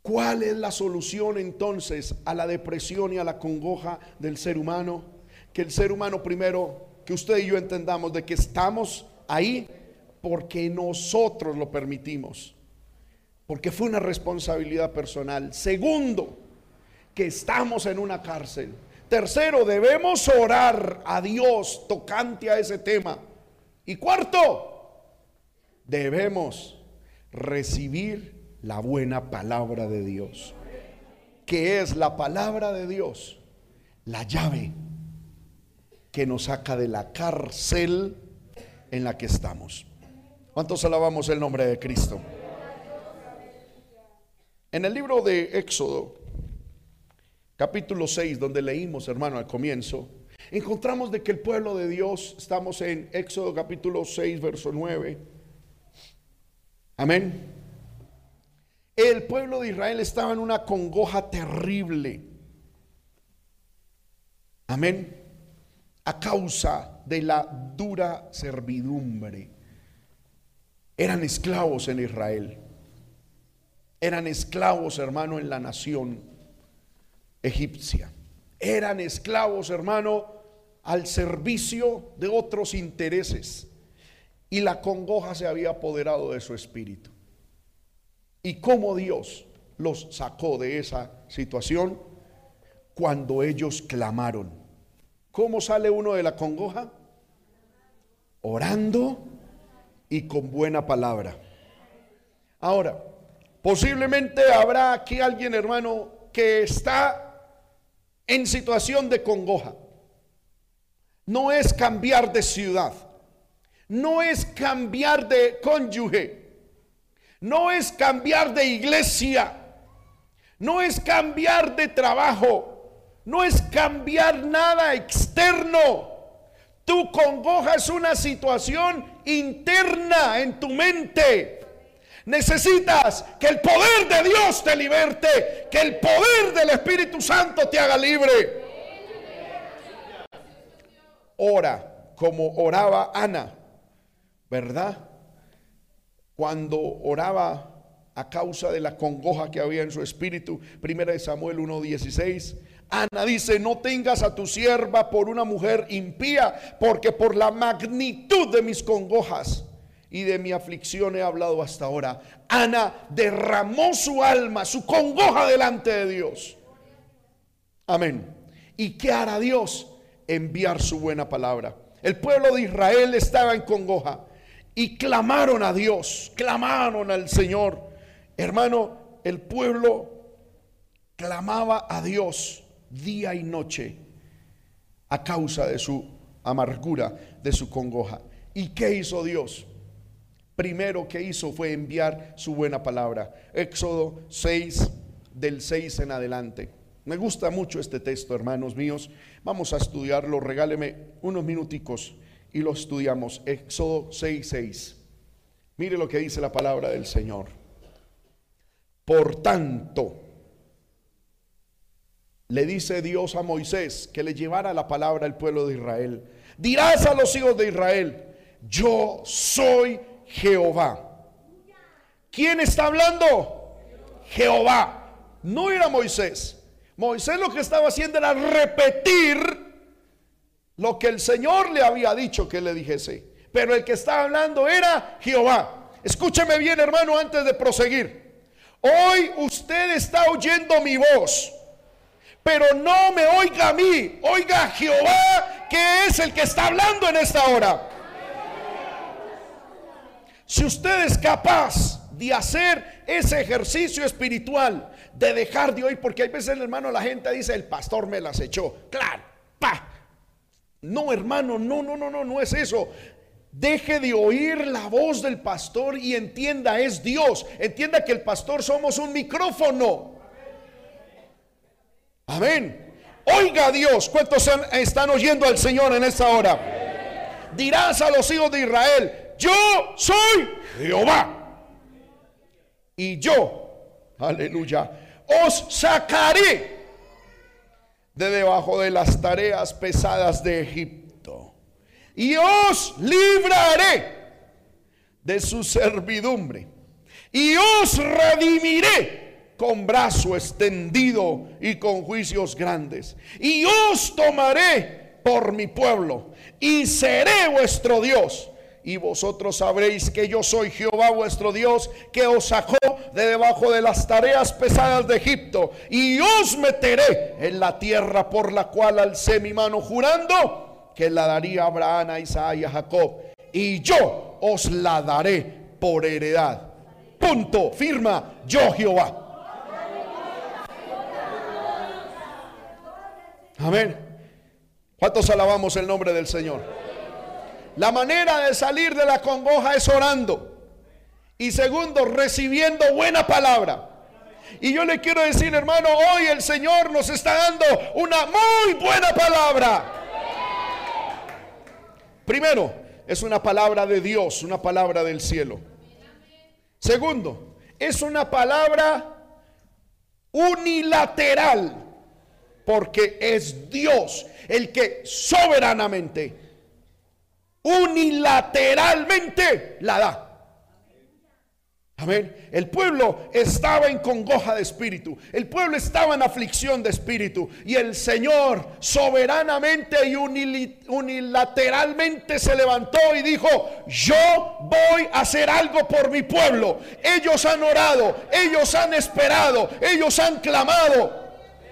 ¿Cuál es la solución entonces a la depresión y a la congoja del ser humano? Que el ser humano primero, que usted y yo entendamos de que estamos ahí porque nosotros lo permitimos, porque fue una responsabilidad personal. Segundo, que estamos en una cárcel Tercero, debemos orar a Dios tocante a ese tema. Y cuarto, debemos recibir la buena palabra de Dios. Que es la palabra de Dios, la llave que nos saca de la cárcel en la que estamos. ¿Cuántos alabamos el nombre de Cristo? En el libro de Éxodo, capítulo 6, donde leímos, hermano, al comienzo, encontramos de que el pueblo de Dios, estamos en Éxodo capítulo 6, verso 9. Amén. El pueblo de Israel estaba en una congoja terrible. Amén. A causa de la dura servidumbre. Eran esclavos en Israel. Eran esclavos, hermano, en la nación egipcia. Eran esclavos, hermano, al servicio de otros intereses. Y la congoja se había apoderado de su espíritu. ¿Y cómo Dios los sacó de esa situación? Cuando ellos clamaron. ¿Cómo sale uno de la congoja? Orando y con buena palabra. Ahora, Posiblemente habrá aquí alguien, hermano, que está en situación de congoja. No es cambiar de ciudad. No es cambiar de cónyuge. No es cambiar de iglesia. No es cambiar de trabajo. No es cambiar nada externo. Tu congoja es una situación interna en tu mente. Necesitas que el poder de Dios te liberte, que el poder del Espíritu Santo te haga libre. Ora como oraba Ana, ¿verdad? Cuando oraba a causa de la congoja que había en su espíritu, primera de Samuel 1:16. Ana dice, no tengas a tu sierva por una mujer impía, porque por la magnitud de mis congojas y de mi aflicción he hablado hasta ahora. Ana derramó su alma, su congoja delante de Dios. Amén. ¿Y qué hará Dios? Enviar su buena palabra. El pueblo de Israel estaba en congoja y clamaron a Dios, clamaron al Señor. Hermano, el pueblo clamaba a Dios día y noche a causa de su amargura, de su congoja. ¿Y qué hizo Dios? Primero que hizo fue enviar su buena palabra. Éxodo 6, del 6 en adelante. Me gusta mucho este texto, hermanos míos. Vamos a estudiarlo. Regáleme unos minuticos y lo estudiamos. Éxodo 6, 6. Mire lo que dice la palabra del Señor. Por tanto, le dice Dios a Moisés que le llevara la palabra al pueblo de Israel. Dirás a los hijos de Israel, yo soy Jehová. ¿Quién está hablando? Jehová. No era Moisés. Moisés lo que estaba haciendo era repetir lo que el Señor le había dicho que le dijese. Pero el que estaba hablando era Jehová. Escúcheme bien, hermano, antes de proseguir. Hoy usted está oyendo mi voz, pero no me oiga a mí, oiga a Jehová, que es el que está hablando en esta hora. Si usted es capaz de hacer ese ejercicio espiritual, de dejar de oír, porque hay veces, hermano, la gente dice, el pastor me las echó. Claro, pa. No, hermano, no, no, no, no, no es eso. Deje de oír la voz del pastor y entienda, es Dios. Entienda que el pastor somos un micrófono. Amén. Oiga Dios, ¿cuántos están oyendo al Señor en esta hora? Dirás a los hijos de Israel, yo soy Jehová. Y yo, aleluya, os sacaré de debajo de las tareas pesadas de Egipto. Y os libraré de su servidumbre. Y os redimiré con brazo extendido y con juicios grandes. Y os tomaré por mi pueblo y seré vuestro Dios y vosotros sabréis que yo soy Jehová vuestro Dios, que os sacó de debajo de las tareas pesadas de Egipto, y os meteré en la tierra por la cual alcé mi mano jurando que la daría a Abraham, a Isaac y a Jacob, y yo os la daré por heredad. Punto, firma, yo Jehová. Amén. ¿Cuántos alabamos el nombre del Señor? La manera de salir de la congoja es orando. Y segundo, recibiendo buena palabra. Y yo le quiero decir, hermano, hoy el Señor nos está dando una muy buena palabra. Primero, es una palabra de Dios, una palabra del cielo. Segundo, es una palabra unilateral, porque es Dios el que soberanamente unilateralmente la da. Amén. El pueblo estaba en congoja de espíritu. El pueblo estaba en aflicción de espíritu. Y el Señor soberanamente y unilateralmente se levantó y dijo, yo voy a hacer algo por mi pueblo. Ellos han orado, ellos han esperado, ellos han clamado.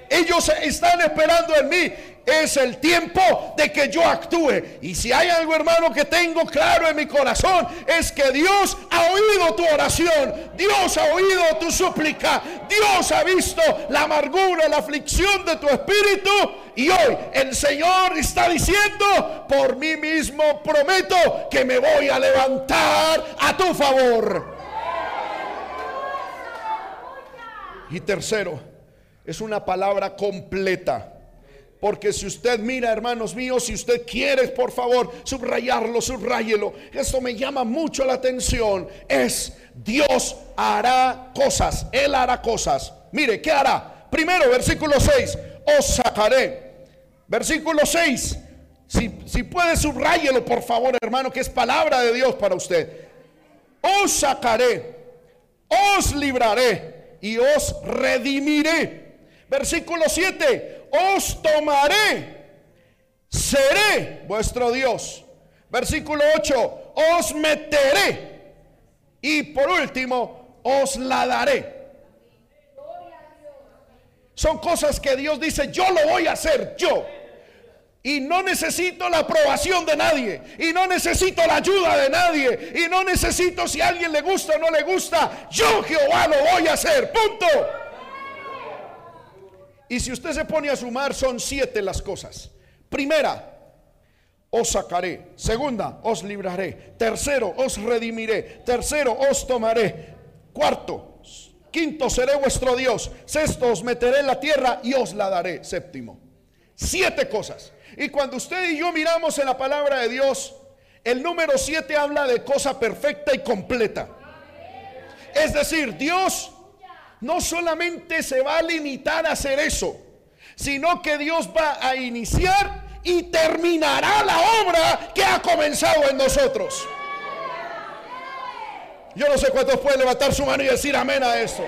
Ellos están esperando en mí es el tiempo de que yo actúe. Y si hay algo, hermano, que tengo claro en mi corazón, es que Dios ha oído tu oración, Dios ha oído tu súplica, Dios ha visto la amargura, la aflicción de tu espíritu. Y hoy el Señor está diciendo, por mí mismo prometo que me voy a levantar a tu favor. Y tercero, es una palabra completa. Porque si usted mira, hermanos míos, si usted quiere, por favor, subrayarlo, subrayelo. Esto me llama mucho la atención. Es Dios hará cosas. Él hará cosas. Mire, ¿qué hará? Primero, versículo 6. Os sacaré. Versículo 6. Si, si puede, subrayelo, por favor, hermano, que es palabra de Dios para usted. Os sacaré. Os libraré y os redimiré. Versículo 7 os tomaré, seré vuestro Dios. Versículo 8, os meteré. Y por último, os la daré. Son cosas que Dios dice, yo lo voy a hacer, yo. Y no necesito la aprobación de nadie. Y no necesito la ayuda de nadie. Y no necesito si a alguien le gusta o no le gusta. Yo Jehová lo voy a hacer. Punto. Y si usted se pone a sumar, son siete las cosas. Primera, os sacaré. Segunda, os libraré. Tercero, os redimiré. Tercero, os tomaré. Cuarto, quinto, seré vuestro Dios. Sexto, os meteré en la tierra y os la daré. Séptimo, siete cosas. Y cuando usted y yo miramos en la palabra de Dios, el número siete habla de cosa perfecta y completa. Es decir, Dios no solamente se va a limitar a hacer eso, sino que Dios va a iniciar y terminará la obra que ha comenzado en nosotros. Yo no sé cuántos pueden levantar su mano y decir amén a eso.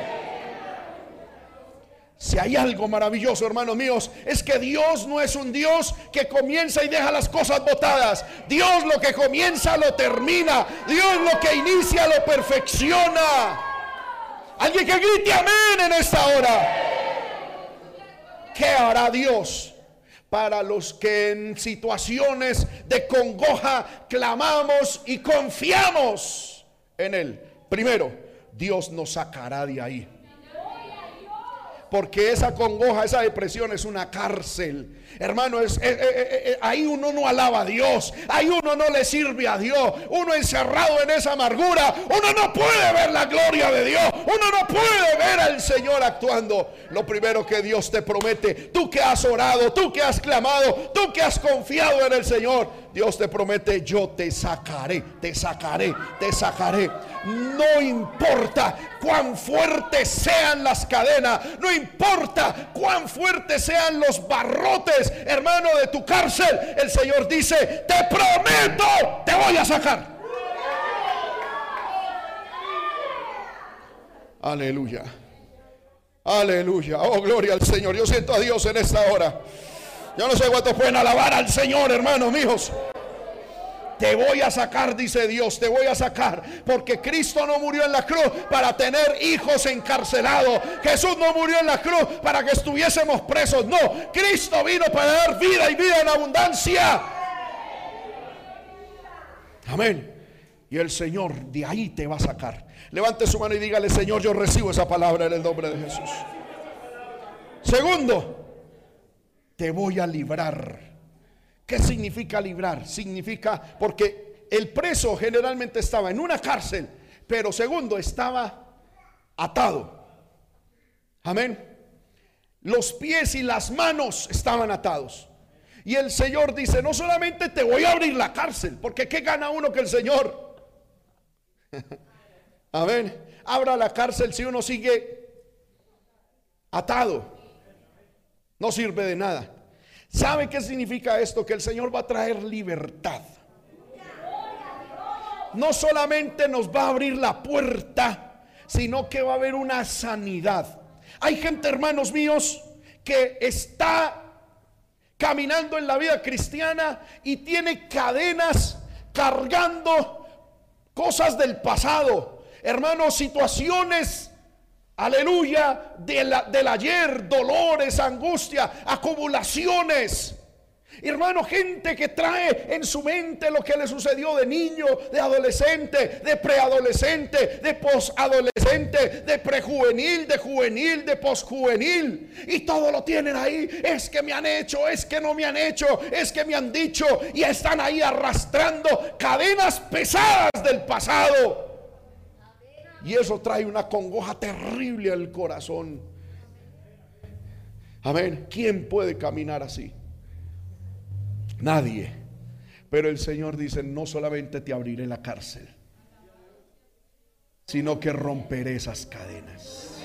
Si hay algo maravilloso, hermanos míos, es que Dios no es un Dios que comienza y deja las cosas botadas. Dios lo que comienza lo termina. Dios lo que inicia lo perfecciona. Alguien que grite amén en esta hora. ¿Qué hará Dios para los que en situaciones de congoja clamamos y confiamos en Él? Primero, Dios nos sacará de ahí. Porque esa congoja, esa depresión es una cárcel. Hermano, es, ahí uno no alaba a Dios, ahí uno no le sirve a Dios, uno encerrado en esa amargura, uno no puede ver la gloria de Dios, uno no puede ver al Señor actuando. Lo primero que Dios te promete, tú que has orado, tú que has clamado, tú que has confiado en el Señor, Dios te promete, yo te sacaré, te sacaré, te sacaré. No importa cuán fuertes sean las cadenas, no importa cuán fuertes sean los barrotes hermano, de tu cárcel, el Señor dice, te prometo, te voy a sacar. Aleluya. Aleluya. Oh, gloria al Señor. Yo siento a Dios en esta hora. Yo no sé cuántos pueden alabar al Señor, hermanos míos. Te voy a sacar, dice Dios, te voy a sacar. Porque Cristo no murió en la cruz para tener hijos encarcelados. Jesús no murió en la cruz para que estuviésemos presos. No, Cristo vino para dar vida y vida en abundancia. Amén. Y el Señor de ahí te va a sacar. Levante su mano y dígale, Señor, yo recibo esa palabra en el nombre de Jesús. Segundo, te voy a librar. ¿Qué significa librar? Significa porque el preso generalmente estaba en una cárcel, pero segundo, estaba atado. Amén. Los pies y las manos estaban atados. Y el Señor dice, no solamente te voy a abrir la cárcel, porque ¿qué gana uno que el Señor? *laughs* Amén. Abra la cárcel si uno sigue atado. No sirve de nada. ¿Sabe qué significa esto? Que el Señor va a traer libertad. No solamente nos va a abrir la puerta, sino que va a haber una sanidad. Hay gente, hermanos míos, que está caminando en la vida cristiana y tiene cadenas cargando cosas del pasado. Hermanos, situaciones aleluya, del, del ayer, dolores, angustia, acumulaciones. Hermano, gente que trae en su mente lo que le sucedió de niño, de adolescente, de preadolescente, de posadolescente, de prejuvenil, de juvenil, de posjuvenil. Y todo lo tienen ahí. Es que me han hecho, es que no me han hecho, es que me han dicho. Y están ahí arrastrando cadenas pesadas del pasado. Y eso trae una congoja terrible al corazón. Amén. ¿Quién puede caminar así? Nadie. Pero el Señor dice, no solamente te abriré la cárcel, sino que romperé esas cadenas.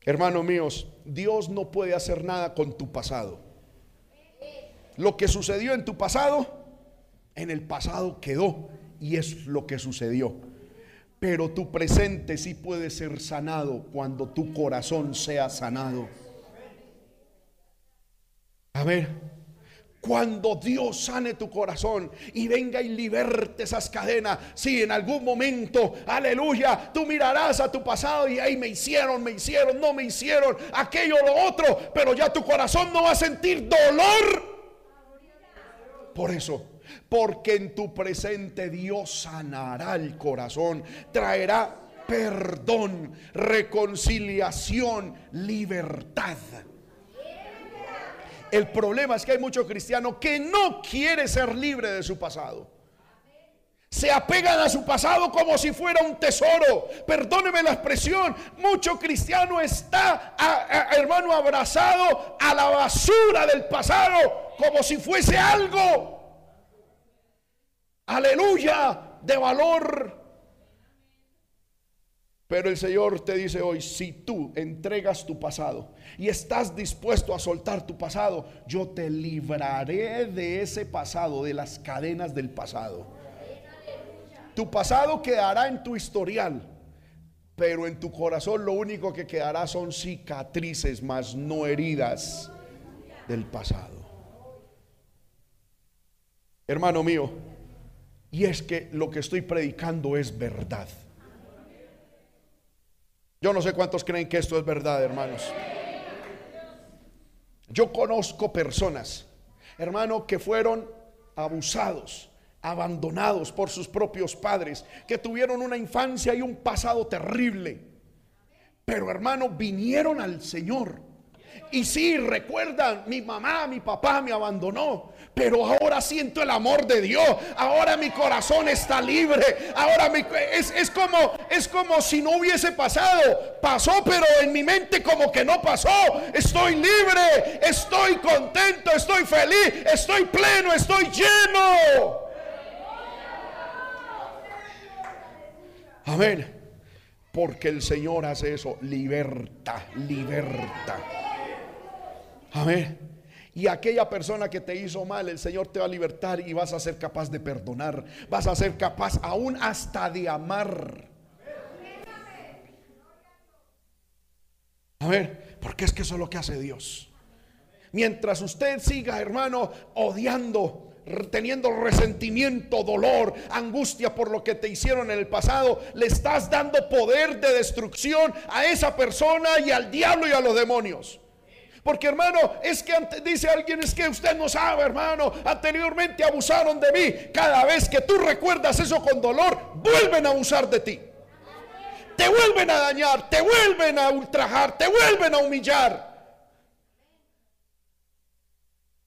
Hermanos míos, Dios no puede hacer nada con tu pasado. Lo que sucedió en tu pasado, en el pasado quedó y es lo que sucedió. Pero tu presente sí puede ser sanado cuando tu corazón sea sanado. A ver, cuando Dios sane tu corazón y venga y liberte esas cadenas, si en algún momento, aleluya, tú mirarás a tu pasado y ahí me hicieron, me hicieron, no me hicieron, aquello, lo otro, pero ya tu corazón no va a sentir dolor. Por eso, porque en tu presente Dios sanará el corazón, traerá perdón, reconciliación, libertad. El problema es que hay muchos cristianos que no quieren ser libres de su pasado. Se apegan a su pasado como si fuera un tesoro. Perdóneme la expresión. Mucho cristiano está, hermano, abrazado a la basura del pasado como si fuese algo. Aleluya, de valor pero el Señor te dice hoy, si tú entregas tu pasado y estás dispuesto a soltar tu pasado, yo te libraré de ese pasado, de las cadenas del pasado. Tu pasado quedará en tu historial, pero en tu corazón lo único que quedará son cicatrices, más no heridas del pasado. Hermano mío, y es que lo que estoy predicando es verdad. Yo no sé cuántos creen que esto es verdad, hermanos. Yo conozco personas, hermano, que fueron abusados, abandonados por sus propios padres, que tuvieron una infancia y un pasado terrible. Pero hermano, vinieron al Señor. Y sí, recuerdan, mi mamá, mi papá me abandonó pero ahora siento el amor de Dios. Ahora mi corazón está libre. Ahora es, es, como, es como si no hubiese pasado. Pasó, pero en mi mente como que no pasó. Estoy libre, estoy contento, estoy feliz, estoy pleno, estoy lleno. Amén. Porque el Señor hace eso. Libertad, libertad. Amén. Y aquella persona que te hizo mal, el Señor te va a libertar y vas a ser capaz de perdonar. Vas a ser capaz aún hasta de amar. A ver, porque es que eso es lo que hace Dios. Mientras usted siga, hermano, odiando, teniendo resentimiento, dolor, angustia por lo que te hicieron en el pasado, le estás dando poder de destrucción a esa persona y al diablo y a los demonios. Porque hermano, es que dice alguien, es que usted no sabe, hermano, anteriormente abusaron de mí. Cada vez que tú recuerdas eso con dolor, vuelven a abusar de ti. Te vuelven a dañar, te vuelven a ultrajar, te vuelven a humillar.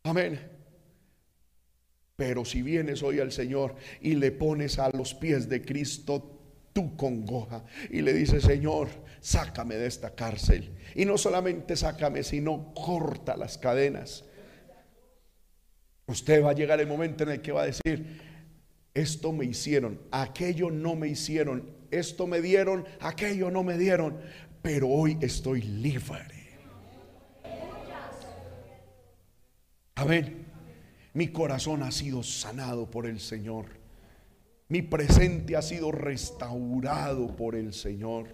Amén. Pero si vienes hoy al Señor y le pones a los pies de Cristo tu congoja y le dices, Señor, sácame de esta cárcel. Y no solamente sácame, sino corta las cadenas. Usted va a llegar el momento en el que va a decir, esto me hicieron, aquello no me hicieron, esto me dieron, aquello no me dieron, pero hoy estoy libre. Amén. Mi corazón ha sido sanado por el Señor. Mi presente ha sido restaurado por el Señor.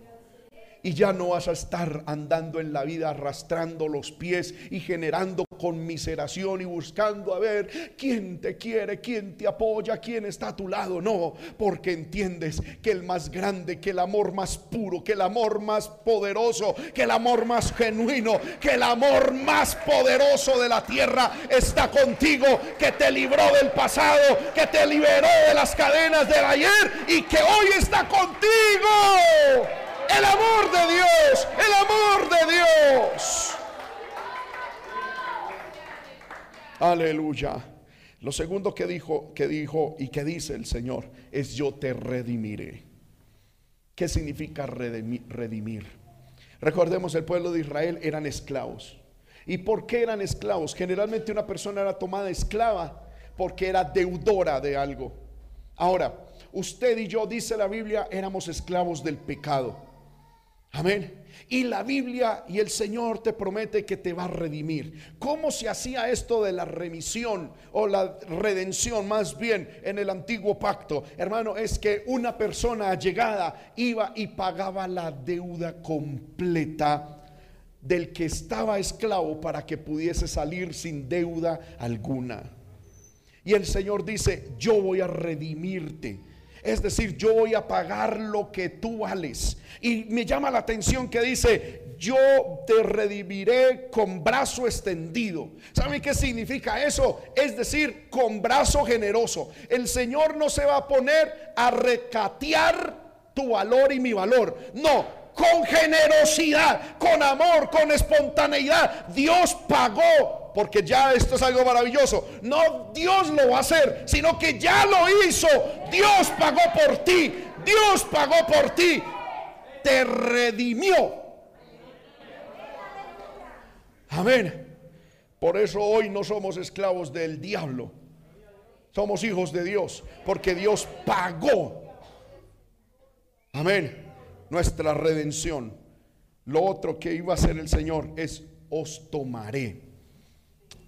Y ya no vas a estar andando en la vida arrastrando los pies y generando conmiseración y buscando a ver quién te quiere, quién te apoya, quién está a tu lado. No, porque entiendes que el más grande, que el amor más puro, que el amor más poderoso, que el amor más genuino, que el amor más poderoso de la tierra está contigo, que te libró del pasado, que te liberó de las cadenas del ayer y que hoy está contigo. El amor de Dios, el amor de Dios. Aleluya. Lo segundo que dijo, que dijo y que dice el Señor es yo te redimiré. ¿Qué significa redimir? Recordemos, el pueblo de Israel eran esclavos. ¿Y por qué eran esclavos? Generalmente una persona era tomada esclava porque era deudora de algo. Ahora, usted y yo, dice la Biblia, éramos esclavos del pecado. Amén. Y la Biblia y el Señor te promete que te va a redimir. ¿Cómo se hacía esto de la remisión o la redención más bien en el antiguo pacto? Hermano, es que una persona allegada iba y pagaba la deuda completa del que estaba esclavo para que pudiese salir sin deuda alguna. Y el Señor dice, yo voy a redimirte es decir, yo voy a pagar lo que tú vales. Y me llama la atención que dice, yo te redimiré con brazo extendido. ¿Saben qué significa eso? Es decir, con brazo generoso. El Señor no se va a poner a recatear tu valor y mi valor. No, con generosidad, con amor, con espontaneidad. Dios pagó, porque ya esto es algo maravilloso. No Dios lo va a hacer, sino que ya lo hizo. Dios pagó por ti, Dios pagó por ti, te redimió. Amén. Por eso hoy no somos esclavos del diablo. Somos hijos de Dios, porque Dios pagó. Amén nuestra redención. Lo otro que iba a hacer el Señor es os tomaré.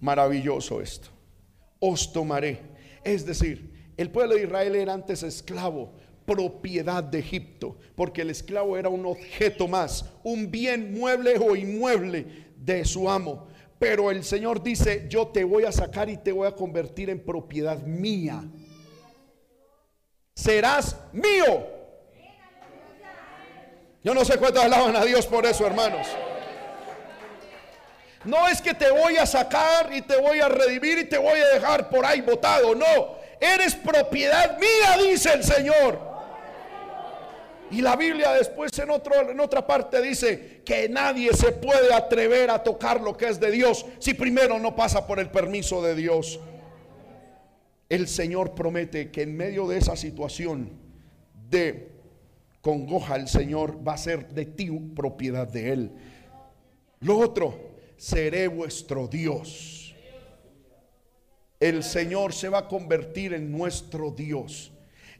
Maravilloso esto. Os tomaré. Es decir, el pueblo de Israel era antes esclavo, propiedad de Egipto, porque el esclavo era un objeto más, un bien mueble o inmueble de su amo. Pero el Señor dice, yo te voy a sacar y te voy a convertir en propiedad mía. Serás mío. Yo no sé cuántos alaban a Dios por eso, hermanos. No es que te voy a sacar y te voy a redimir y te voy a dejar por ahí botado. No, eres propiedad mía, dice el Señor. Y la Biblia después en, otro, en otra parte dice que nadie se puede atrever a tocar lo que es de Dios si primero no pasa por el permiso de Dios. El Señor promete que en medio de esa situación de congoja el Señor va a ser de ti propiedad de Él. Lo otro, seré vuestro Dios. El Señor se va a convertir en nuestro Dios.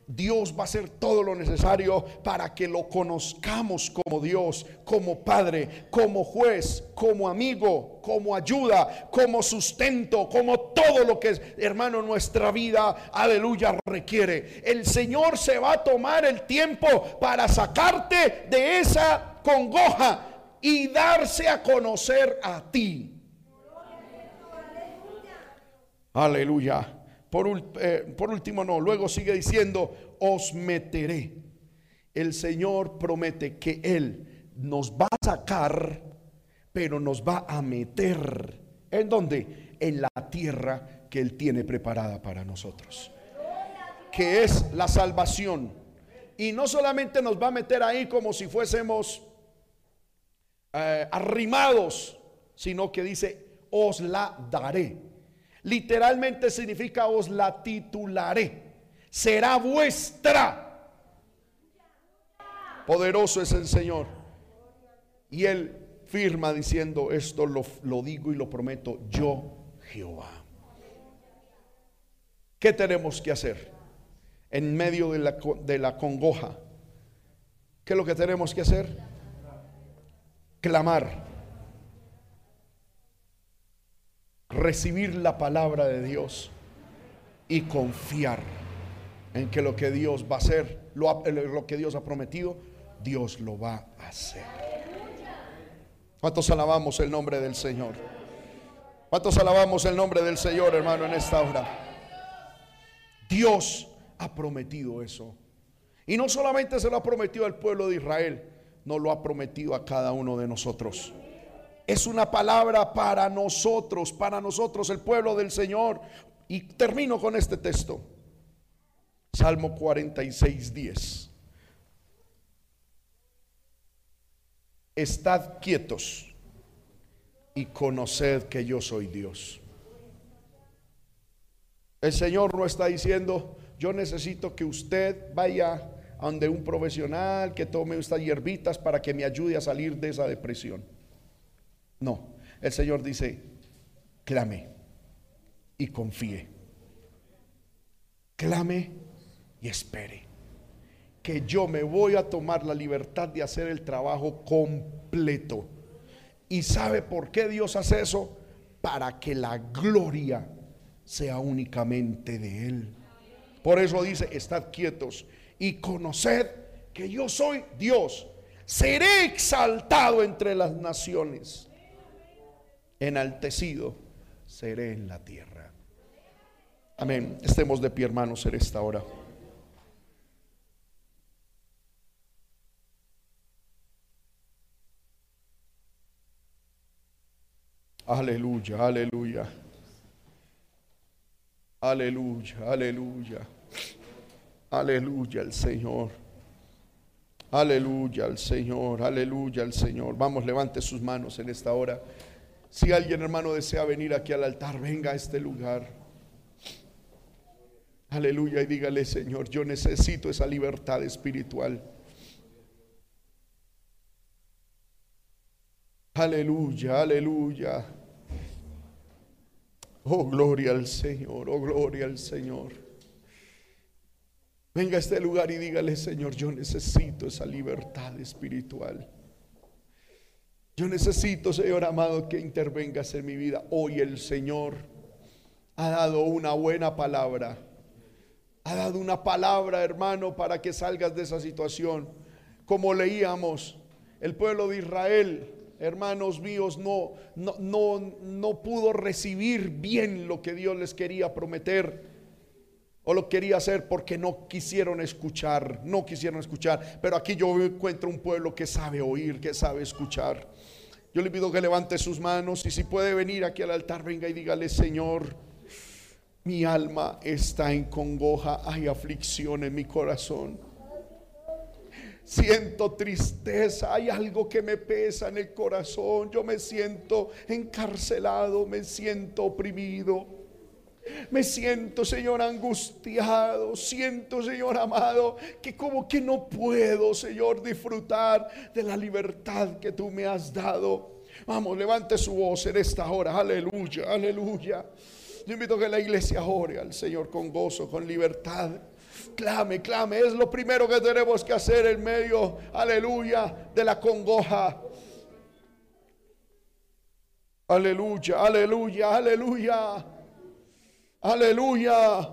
Dios va a hacer todo lo necesario para que lo conozcamos como Dios, como Padre, como juez, como amigo, como ayuda, como sustento, como todo lo que hermano, nuestra vida, aleluya, requiere. El Señor se va a tomar el tiempo para sacarte de esa congoja y darse a conocer a ti. Aleluya. Eh, por, último, no, luego sigue diciendo, os meteré. El Señor promete que Él nos va a sacar, pero nos va a meter. ¿En dónde? En la tierra que Él tiene preparada para nosotros. Que es la salvación. Y no solamente nos va a meter ahí como si fuésemos eh, arrimados, sino que dice, os la daré literalmente significa os la titularé. Será vuestra. Poderoso es el Señor. Y él firma diciendo, esto lo, lo digo y lo prometo, yo Jehová. ¿Qué tenemos que hacer en medio de la, de la congoja? ¿Qué es lo que tenemos que hacer? Clamar recibir la palabra de Dios y confiar en que lo que Dios va a hacer, lo, lo que Dios ha prometido, Dios lo va a hacer. ¿Cuántos alabamos el nombre del Señor? ¿Cuántos alabamos el nombre del Señor, hermano, en esta hora? Dios ha prometido eso. Y no solamente se lo ha prometido al pueblo de Israel, no lo ha prometido a cada uno de nosotros. Es una palabra para nosotros, para nosotros, el pueblo del Señor. Y termino con este texto. Salmo 46, 10. Estad quietos y conoced que yo soy Dios. El Señor no está diciendo, yo necesito que usted vaya donde un profesional que tome estas hierbitas para que me ayude a salir de esa depresión. No, el Señor dice, clame y confíe. Clame y espere. Que yo me voy a tomar la libertad de hacer el trabajo completo. ¿Y sabe por qué Dios hace eso? Para que la gloria sea únicamente de Él. Por eso dice, estad quietos y conoced que yo soy Dios. Seré exaltado entre las naciones. Enaltecido seré en la tierra. Amén. Estemos de pie, hermanos, en esta hora. Aleluya, aleluya. Aleluya, aleluya. Aleluya al Señor. Aleluya al Señor, aleluya al Señor. Vamos, levante sus manos en esta hora. Si alguien hermano desea venir aquí al altar, venga a este lugar. Aleluya y dígale, Señor, yo necesito esa libertad espiritual. Aleluya, aleluya. Oh, gloria al Señor, oh, gloria al Señor. Venga a este lugar y dígale, Señor, yo necesito esa libertad espiritual. Yo necesito, Señor amado, que intervengas en mi vida. Hoy el Señor ha dado una buena palabra. Ha dado una palabra, hermano, para que salgas de esa situación. Como leíamos, el pueblo de Israel, hermanos míos, no, no, no, no pudo recibir bien lo que Dios les quería prometer o lo quería hacer porque no quisieron escuchar, no quisieron escuchar. Pero aquí yo encuentro un pueblo que sabe oír, que sabe escuchar. Yo le pido que levante sus manos y si puede venir aquí al altar, venga y dígale, Señor, mi alma está en congoja, hay aflicción en mi corazón. Siento tristeza, hay algo que me pesa en el corazón, yo me siento encarcelado, me siento oprimido. Me siento, Señor, angustiado. Siento, Señor amado, que como que no puedo, Señor, disfrutar de la libertad que tú me has dado. Vamos, levante su voz en esta hora. Aleluya, aleluya. Yo invito a que la iglesia ore al Señor con gozo, con libertad. Clame, clame. Es lo primero que tenemos que hacer en medio, aleluya, de la congoja. Aleluya, aleluya, aleluya. Aleluya.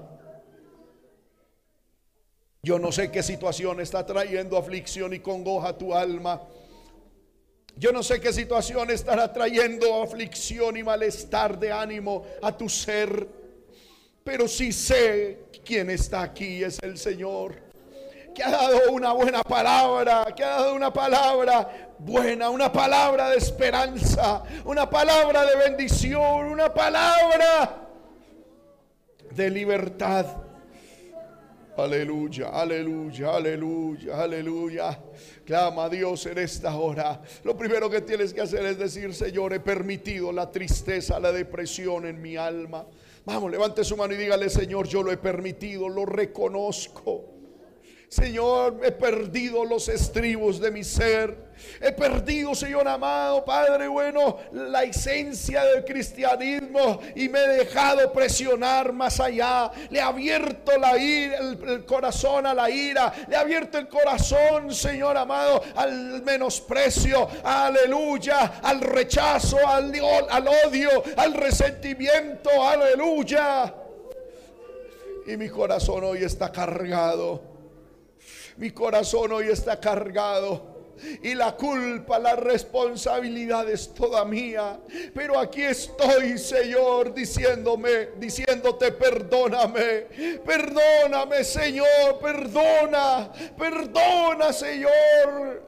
Yo no sé qué situación está trayendo aflicción y congoja a tu alma. Yo no sé qué situación estará trayendo aflicción y malestar de ánimo a tu ser. Pero sí sé quién está aquí es el Señor. Que ha dado una buena palabra, que ha dado una palabra buena, una palabra de esperanza, una palabra de bendición, una palabra de libertad. Aleluya, aleluya, aleluya, aleluya. Clama a Dios en esta hora. Lo primero que tienes que hacer es decir, Señor, he permitido la tristeza, la depresión en mi alma. Vamos, levante su mano y dígale, Señor, yo lo he permitido, lo reconozco. Señor, he perdido los estribos de mi ser. He perdido, Señor amado, Padre bueno, la esencia del cristianismo y me he dejado presionar más allá. Le he abierto el, corazón a la ira. Le he abierto el corazón, Señor amado, al menosprecio. Aleluya. Al rechazo, al odio, al resentimiento. Aleluya. Y mi corazón hoy está cargado mi corazón hoy está cargado. y la culpa, la responsabilidad es toda mía. Pero aquí estoy, Señor, diciéndome, diciéndote, perdóname, perdóname, Señor, perdona, perdona, Señor.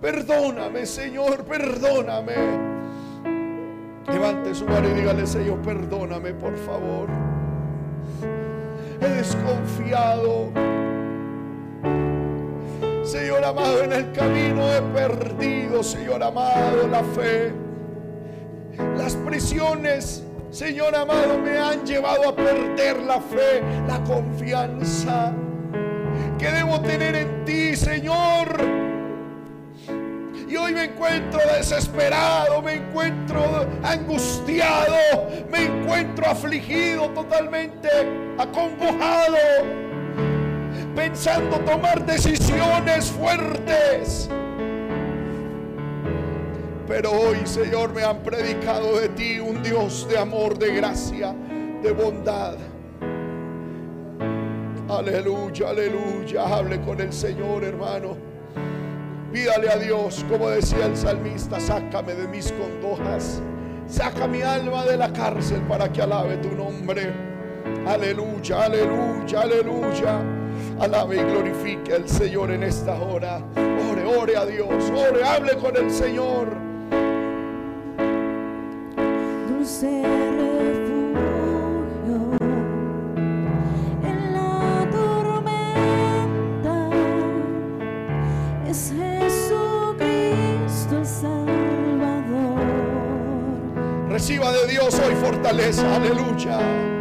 Perdóname, Señor, perdóname. Levante su mano y dígale, Señor, perdóname, por favor. He desconfiado. Señor amado, en el camino he perdido, Señor amado, la fe. Las prisiones Señor amado, me han llevado a perder la fe, la confianza que debo tener en ti, Señor. Me encuentro desesperado, me encuentro angustiado, me encuentro afligido, totalmente acongojado, pensando tomar decisiones fuertes. Pero hoy, Señor, me han predicado de ti un Dios de amor, de gracia, de bondad. Aleluya, aleluya. Hable con el Señor, hermano. Pídale a Dios, como decía el salmista, sácame de mis condojas. Saca mi alma de la cárcel para que alabe tu nombre. Aleluya, aleluya, aleluya. Alabe y glorifique al Señor en esta hora. Ore, ore a Dios. Ore, hable con el Señor. dulce Reciba de Dios hoy fortaleza, aleluya.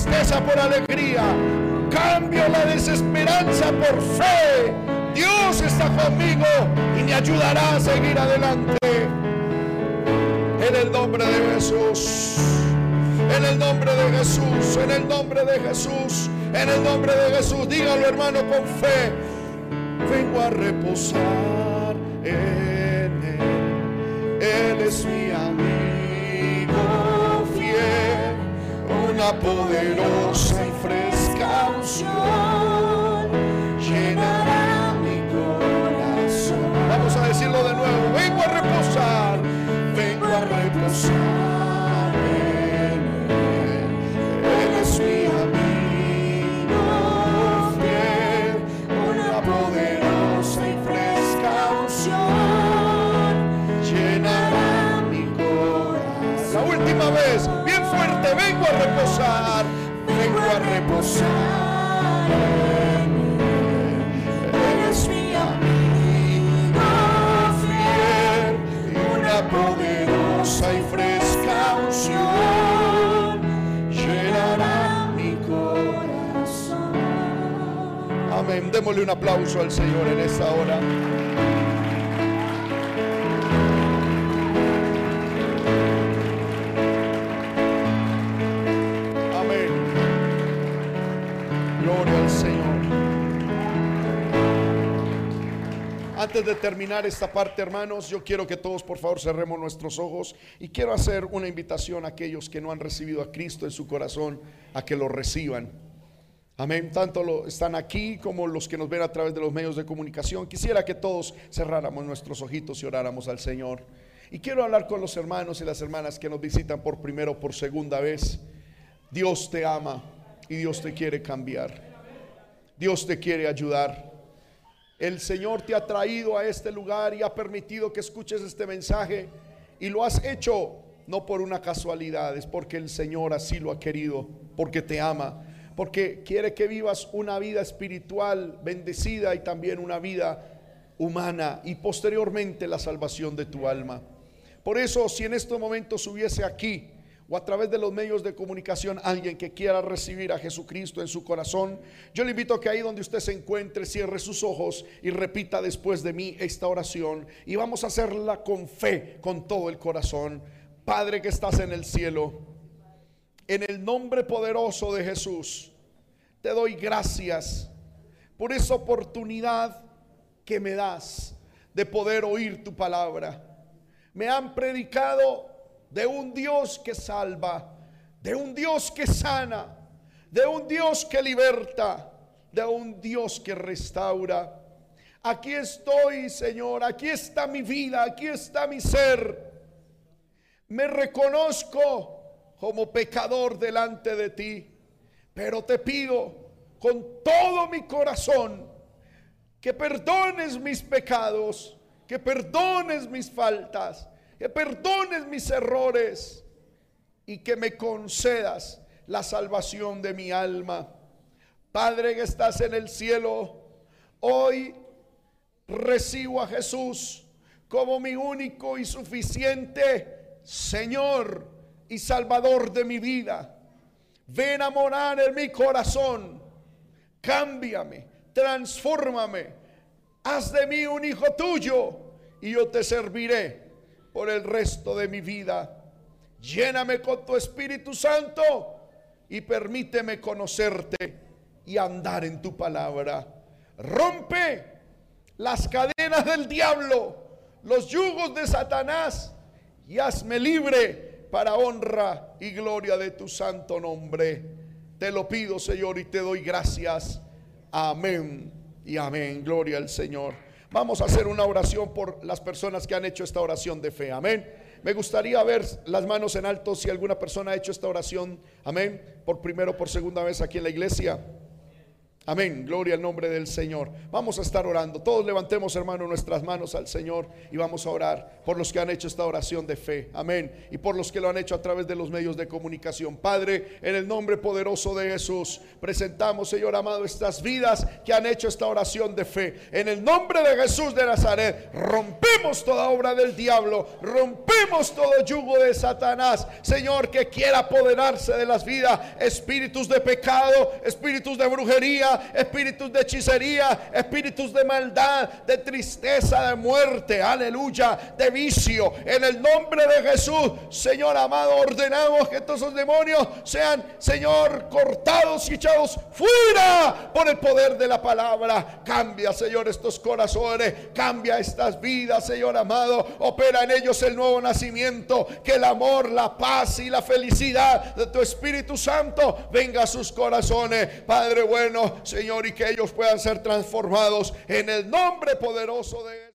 Tristeza por alegría. Cambio la desesperanza por fe. Dios está conmigo y me ayudará a seguir adelante. En el nombre de Jesús. En el nombre de Jesús. En el nombre de Jesús. En el nombre de Jesús. Dígalo hermano con fe. Vengo a reposar en Poderosa y fresca unción llenará mi corazón. Vamos a decirlo de nuevo. Vengo a reposar. Vengo a reposar en Él. Él es mi amigo fiel. Una poderosa y fresca unción llenará mi corazón. La última vez, vengo a reposar. Vengo a reposar en Él. Él es mi amigo fiel. Y una poderosa y fresca unción llenará mi corazón. Amén. Démosle un aplauso al Señor en esta hora. Antes de terminar esta parte, hermanos, yo quiero que todos por favor cerremos nuestros ojos y quiero hacer una invitación a aquellos que no han recibido a Cristo en su corazón a que lo reciban. Amén. Tanto lo, están aquí como los que nos ven a través de los medios de comunicación. Quisiera que todos cerráramos nuestros ojitos y oráramos al Señor. Y quiero hablar con los hermanos y las hermanas que nos visitan por primera o por segunda vez. Dios te ama y Dios te quiere cambiar. Dios te quiere ayudar. El Señor te ha traído a este lugar y ha permitido que escuches este mensaje y lo has hecho no por una casualidad, es porque el Señor así lo ha querido, porque te ama, porque quiere que vivas una vida espiritual bendecida y también una vida humana y posteriormente la salvación de tu alma. Por eso, si en estos momentos hubiese aquí o a través de los medios de comunicación alguien que quiera recibir a Jesucristo en su corazón, yo le invito a que ahí donde usted se encuentre cierre sus ojos y repita después de mí esta oración y vamos a hacerla con fe, con todo el corazón. Padre que estás en el cielo, en el nombre poderoso de Jesús, te doy gracias por esa oportunidad que me das de poder oír tu palabra. Me han predicado de un Dios que salva, de un Dios que sana, de un Dios que liberta, de un Dios que restaura. Aquí estoy, Señor, aquí está mi vida, aquí está mi ser. Me reconozco como pecador delante de ti, pero te pido con todo mi corazón que perdones mis pecados, que perdones mis faltas, que perdones mis errores y que me concedas la salvación de mi alma. Padre que estás en el cielo, hoy recibo a Jesús como mi único y suficiente Señor y Salvador de mi vida. Ven a morar en mi corazón. Cámbiame, transfórmame. Haz de mí un hijo tuyo y yo te serviré por el resto de mi vida. Lléname con tu Espíritu Santo y permíteme conocerte y andar en tu palabra. Rompe las cadenas del diablo, los yugos de Satanás y hazme libre para honra y gloria de tu santo nombre. Te lo pido, Señor, y te doy gracias. Amén y amén. Gloria al Señor. Vamos a hacer una oración por las personas que han hecho esta oración de fe. Amén. Me gustaría ver las manos en alto si alguna persona ha hecho esta oración. Amén. Por primero o por segunda vez aquí en la iglesia. Amén. Gloria al nombre del Señor. Vamos a estar orando. Todos levantemos, hermano, nuestras manos al Señor y vamos a orar por los que han hecho esta oración de fe. Amén. Y por los que lo han hecho a través de los medios de comunicación. Padre, en el nombre poderoso de Jesús, presentamos, Señor amado, estas vidas que han hecho esta oración de fe. En el nombre de Jesús de Nazaret, rompemos toda obra del diablo, rompemos todo yugo de Satanás. Señor, que quiera apoderarse de las vidas, espíritus de pecado, espíritus de brujería, espíritus de hechicería, espíritus de maldad, de tristeza, de muerte, aleluya, de vicio. En el nombre de Jesús, Señor amado, ordenamos que todos demonios sean, Señor, cortados y echados fuera por el poder de la palabra. Cambia, Señor, estos corazones, cambia estas vidas, Señor amado. Opera en ellos el nuevo nacimiento, que el amor, la paz y la felicidad de tu Espíritu Santo venga a sus corazones, Padre bueno, Señor, y que ellos puedan ser transformados en el nombre poderoso de Él.